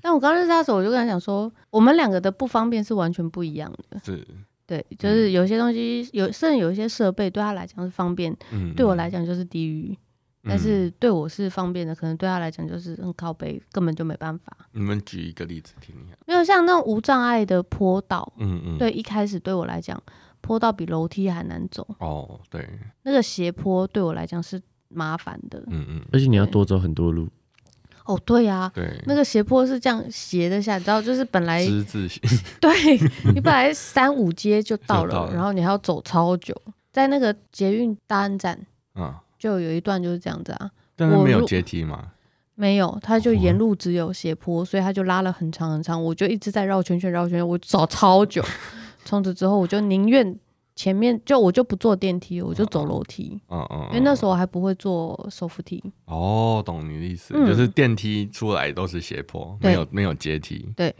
但我刚认识他的时候，我就跟他讲说，我们两个的不方便是完全不一样的。是，对，就是有些东西有，甚至有一些设备对他来讲是方便，对我来讲就是地狱。但是对我是方便的，可能对他来讲就是很靠背，根本就没办法。你们举一个例子听一下。没有像那种无障碍的坡道，嗯嗯，对，一开始对我来讲，坡道比楼梯还难走。哦，对，那个斜坡对我来讲是麻烦的，嗯嗯，而且你要多走很多路。哦，对呀，对，那个斜坡是这样斜的下，你知道，就是本来之字形，对你本来三五阶就到了，然后你还要走超久，在那个捷运大安站，啊。就有一段就是这样子啊，但是没有阶梯吗？没有，他就沿路只有斜坡，所以他就拉了很长很长，我就一直在绕圈圈绕圈圈，我找超久。从此之后，我就宁愿前面就我就不坐电梯，我就走楼梯。嗯嗯，因为那时候我还不会坐手扶梯。哦，懂你的意思，就是电梯出来都是斜坡，没有没有阶梯。对。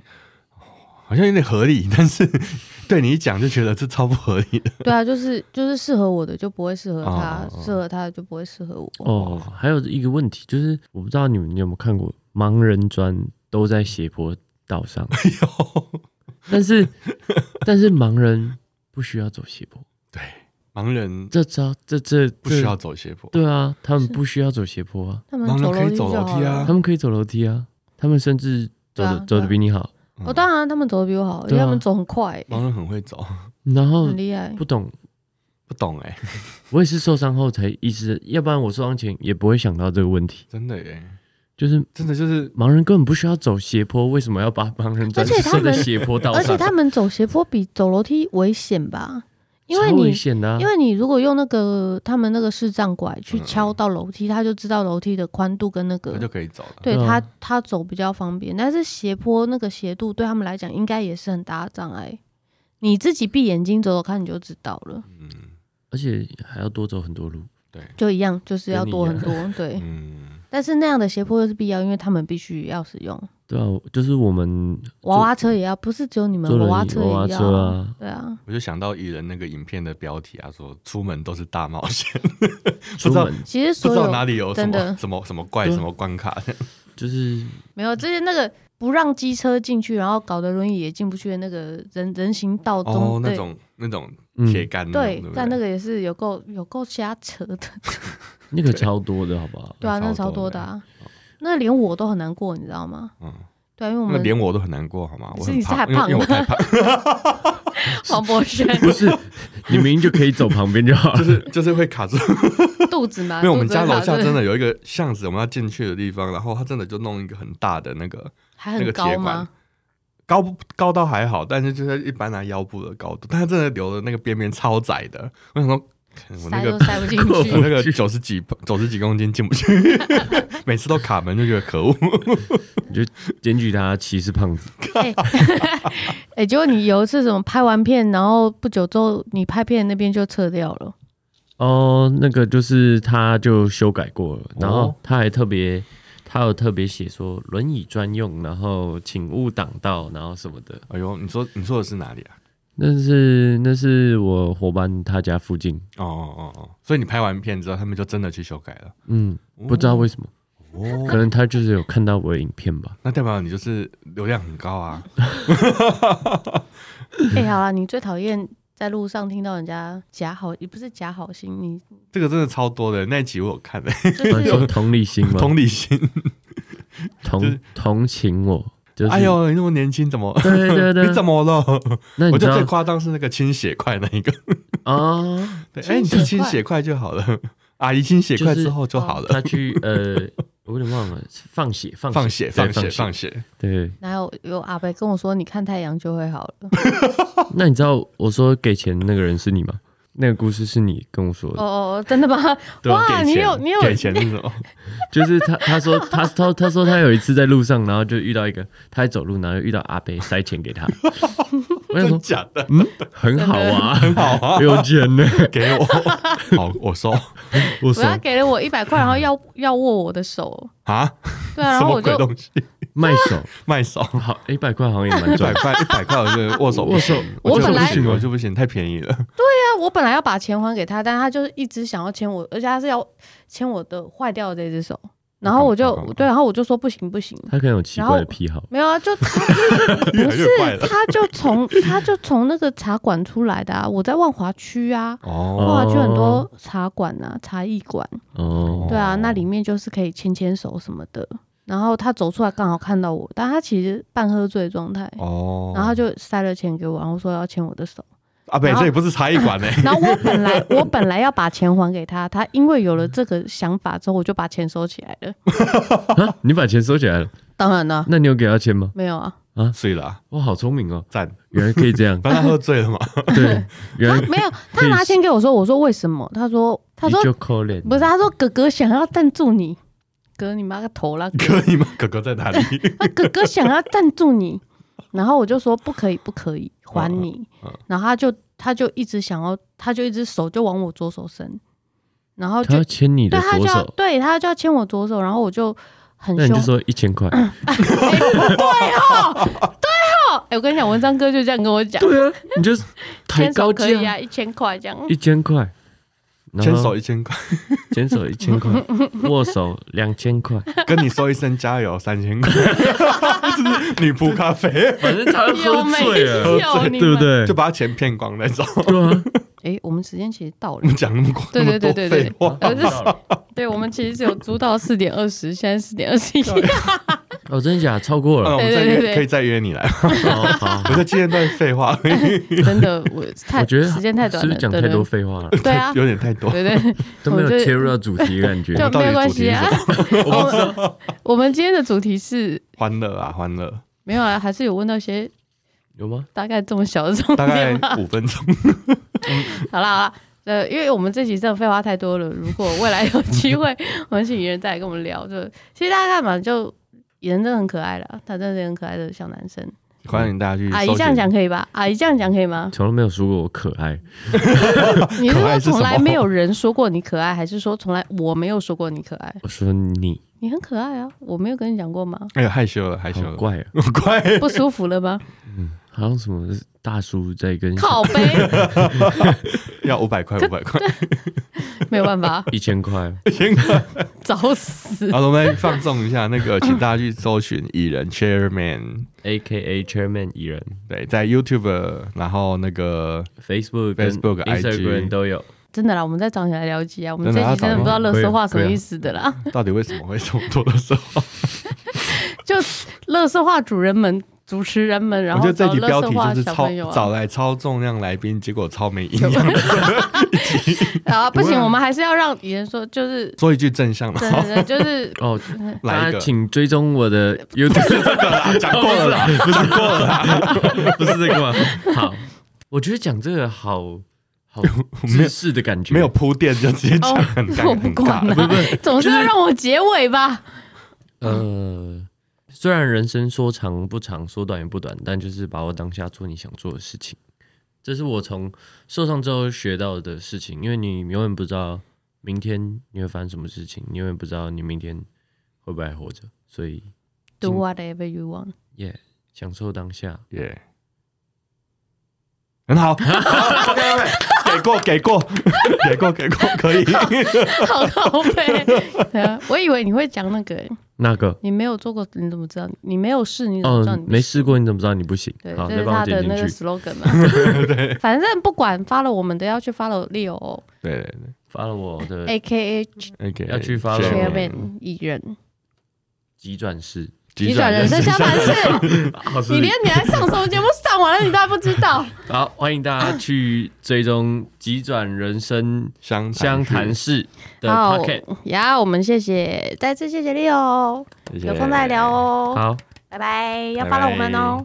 好像有点合理，但是对你一讲就觉得这超不合理的。对啊，就是就是适合我的就不会适合他，适合他的就不会适合我。哦，还有一个问题就是，我不知道你们你有没有看过，盲人砖都在斜坡道上，但是但是盲人不需要走斜坡。对，盲人这招这这不需要走斜坡。对啊，他们不需要走斜坡啊，盲人可以走楼梯啊，他们可以走楼梯啊，他们甚至走的走的比你好。哦，当然，他们走的比我好，因为他们走很快。盲人很会走，然后很厉害。不懂，不懂哎！我也是受伤后才意识，要不然我受伤前也不会想到这个问题。真的耶，就是真的就是盲人根本不需要走斜坡，为什么要把盲人站在斜坡道上？而且他们走斜坡比走楼梯危险吧？因为你，因为你如果用那个他们那个视障拐去敲到楼梯，他就知道楼梯的宽度跟那个，他就可以走了。对他，他走比较方便。但是斜坡那个斜度对他们来讲，应该也是很大的障碍。你自己闭眼睛走走看，你就知道了。嗯，而且还要多走很多路。对，就一样，就是要多很多。对，嗯。但是那样的斜坡又是必要，因为他们必须要使用。对啊，就是我们娃娃车也要，不是只有你们娃娃车也要。车啊，对啊。我就想到蚁人那个影片的标题啊，说出门都是大冒险，出门。其实不知道哪里有什么什么什么怪什么关卡，就是没有这些那个不让机车进去，然后搞得轮椅也进不去的那个人人行道中哦，那种那种铁杆，对，但那个也是有够有够瞎扯的。那个超多的好不好？对啊，那个超多的啊，那连我都很难过，你知道吗？嗯，对，因为我们连我都很难过，好吗？我是你太胖了，因为我太胖。黄博轩不是，你明明就可以走旁边就好，就是就是会卡住 肚子吗？因为我们家楼下真的有一个巷子，我们要进去的地方，然后他真的就弄一个很大的那个那个铁管，高不高到还好，但是就是一般拿腰部的高度，但他真的留的那个边边超窄的，我想说。我那个塞不进 去，我那个九十几九十几公斤进不去，每次都卡门，就觉得可恶。你就检举他歧视胖子。哎、欸，结果你有一次怎么拍完片，然后不久之后你拍片那边就撤掉了？哦，那个就是他就修改过了，然后他还特别。他有特别写说轮椅专用，然后请勿挡道，然后什么的。哎呦，你说你说的是哪里啊？那是那是我伙伴他家附近。哦哦哦哦，所以你拍完片之后，他们就真的去修改了。嗯，不知道为什么。哦，可能他就是有看到我的影片吧。那代表你就是流量很高啊。哎、欸，好啊，你最讨厌在路上听到人家假好，也不是假好心，你 这个真的超多的。那一集我有看的，有同理心吗？同理心，同同情我。哎呦，你那么年轻，怎么？对对对，你怎么了？那你我觉得最夸张是那个清血块那一个啊，对，哎，你就清血块就好了，阿姨清血块之后就好了。他去呃，我有点忘了，放血，放放血，放血，放血。对，然后有阿伯跟我说，你看太阳就会好了。那你知道我说给钱那个人是你吗？那个故事是你跟我说的。哦哦，真的吗？哇，你有你有给钱那种，就是他他说他他他说他有一次在路上，然后就遇到一个他在走路，然后遇到阿伯塞钱给他，我想说假的？嗯，很好啊，很好啊，有钱呢，给我，好，我收，我收，他给了我一百块，然后要要握我的手。啊，对啊，然后我就 卖手。卖手，好，一百块好像也蛮赚，一百块一百块，我就握手握手，我本来我就不行，太便宜了。对呀，我本来要把钱还给他，但他就是一直想要牵我，而且他是要牵我的坏掉的这只手，然后我就对，然后我就说不行不行。他可能有奇怪的癖好，没有啊，就 不是，他就从他就从那个茶馆出来的啊，我在万华区啊，万华区很多茶馆啊，茶艺馆，哦，对啊，那里面就是可以牵牵手什么的。然后他走出来刚好看到我，但他其实半喝醉状态。哦。然后他就塞了钱给我，然后说要牵我的手。啊，不，这也不是茶艺馆呢。然后我本来 我本来要把钱还给他，他因为有了这个想法之后，我就把钱收起来了。你把钱收起来了？当然了。那你有给他钱吗？没有啊。啊，睡了。哇，好聪明哦，赞！原来可以这样。反正他喝醉了嘛。对。原来没有，他拿钱给我说，我说为什么？他说他说不是，他说哥哥想要赞助你。哥，你妈个头啦！哥，你妈哥哥在哪里？他哥哥想要赞助你，然后我就说不可以，不可以还你。然后他就他就一直想要，他就一只手就往我左手伸，然后就牵你的左手，对他就要牵我左手，然后我就很凶，那你就说一千块。对哦，对哦，哎，我跟你讲，文章哥就这样跟我讲，对啊，你就抬高可以啊，一千块这样，一千块。牵手一千块，牵手一千块，握手两千块，跟你说一声加油三千块，女仆咖啡，反正他喝醉了，对不对？就把他钱骗光那种。对啊，哎，我们时间其实到了，你讲那么快，对对对对对，对，我们其实是有租到四点二十，现在四点二十一。哦，真的假？超过了，我们再约，可以再约你来。好，我在今天都是废话。真的，我太觉得时间太短了，讲太多废话了。对啊，有点太多。对对，都没有切入到主题，感觉就没有关系啊。我们我们今天的主题是欢乐啊，欢乐。没有啊，还是有问到一些有吗？大概这么小的重点，大概五分钟。好了好了，呃，因为我们这集真的废话太多了。如果未来有机会，我们请蚁人再来跟我们聊。就其实大家看嘛，就。蚁人真的很可爱了，他真的是很可爱的小男生。欢迎大家去。阿姨这样讲可以吧？阿姨这样讲可以吗？从来没有说过我可爱。你是说从来没有人说过你可爱，还是说从来我没有说过你可爱？我说你，你很可爱啊！我没有跟你讲过吗？哎呀，害羞了，害羞了，怪啊，怪，不舒服了吗？嗯，好像什么大叔在跟靠背，要五百块，五百块。没有办法，一千块，一千块，找死！好，我们放纵一下那个，请大家去搜寻蚁人 Chairman，A K A Chairman 蚁人，对，在 YouTube，然后那个 Facebook、Facebook、IG 都有。真的啦，我们再找起来聊机啊！我们这期真的不知道垃圾话什么意思的啦。到底为什么会这么多垃圾话？就垃圾话主人们。主持人们，然后我觉得这题标题就是超找来超重量来宾，结果超没营养。啊，不行，我们还是要让别人说，就是说一句正向的，就是 哦，来一个，请追踪我的 YouTube，这个啦，讲过了啦，不是过了啦，不是这个吗？好，我觉得讲这个好好没事的感觉，没有铺垫就直接讲，很尴尬，不不，总是要让我结尾吧？呃。虽然人生说长不长，说短也不短，但就是把握当下，做你想做的事情。这是我从受伤之后学到的事情。因为你永远不知道明天你会发生什么事情，你永远不知道你明天会不会还活着？所以 do whatever you want，耶，享受当下，耶，很好，OK OK，给过给过给过给过，可以，好好呗。对啊，我以为你会讲那个，那个你没有做过，你怎么知道？你没有试，你怎么知道？没试过，你怎么知道你不行？对，这是他的那个 slogan 嘛。对，反正不管 follow 我们都要去 follow Leo 哦。对对对，follow 我的 AKA AKA 要去 follow Chairman 艺人。急转室，急转人生相 谈室。你连你来上什么节目上完了，你都还不知道。好，欢迎大家去追踪急转人生相相谈室的 Pocket。呀，我们谢谢，再次谢谢 Leo，有空再聊哦。好，拜拜，要 follow 我们哦。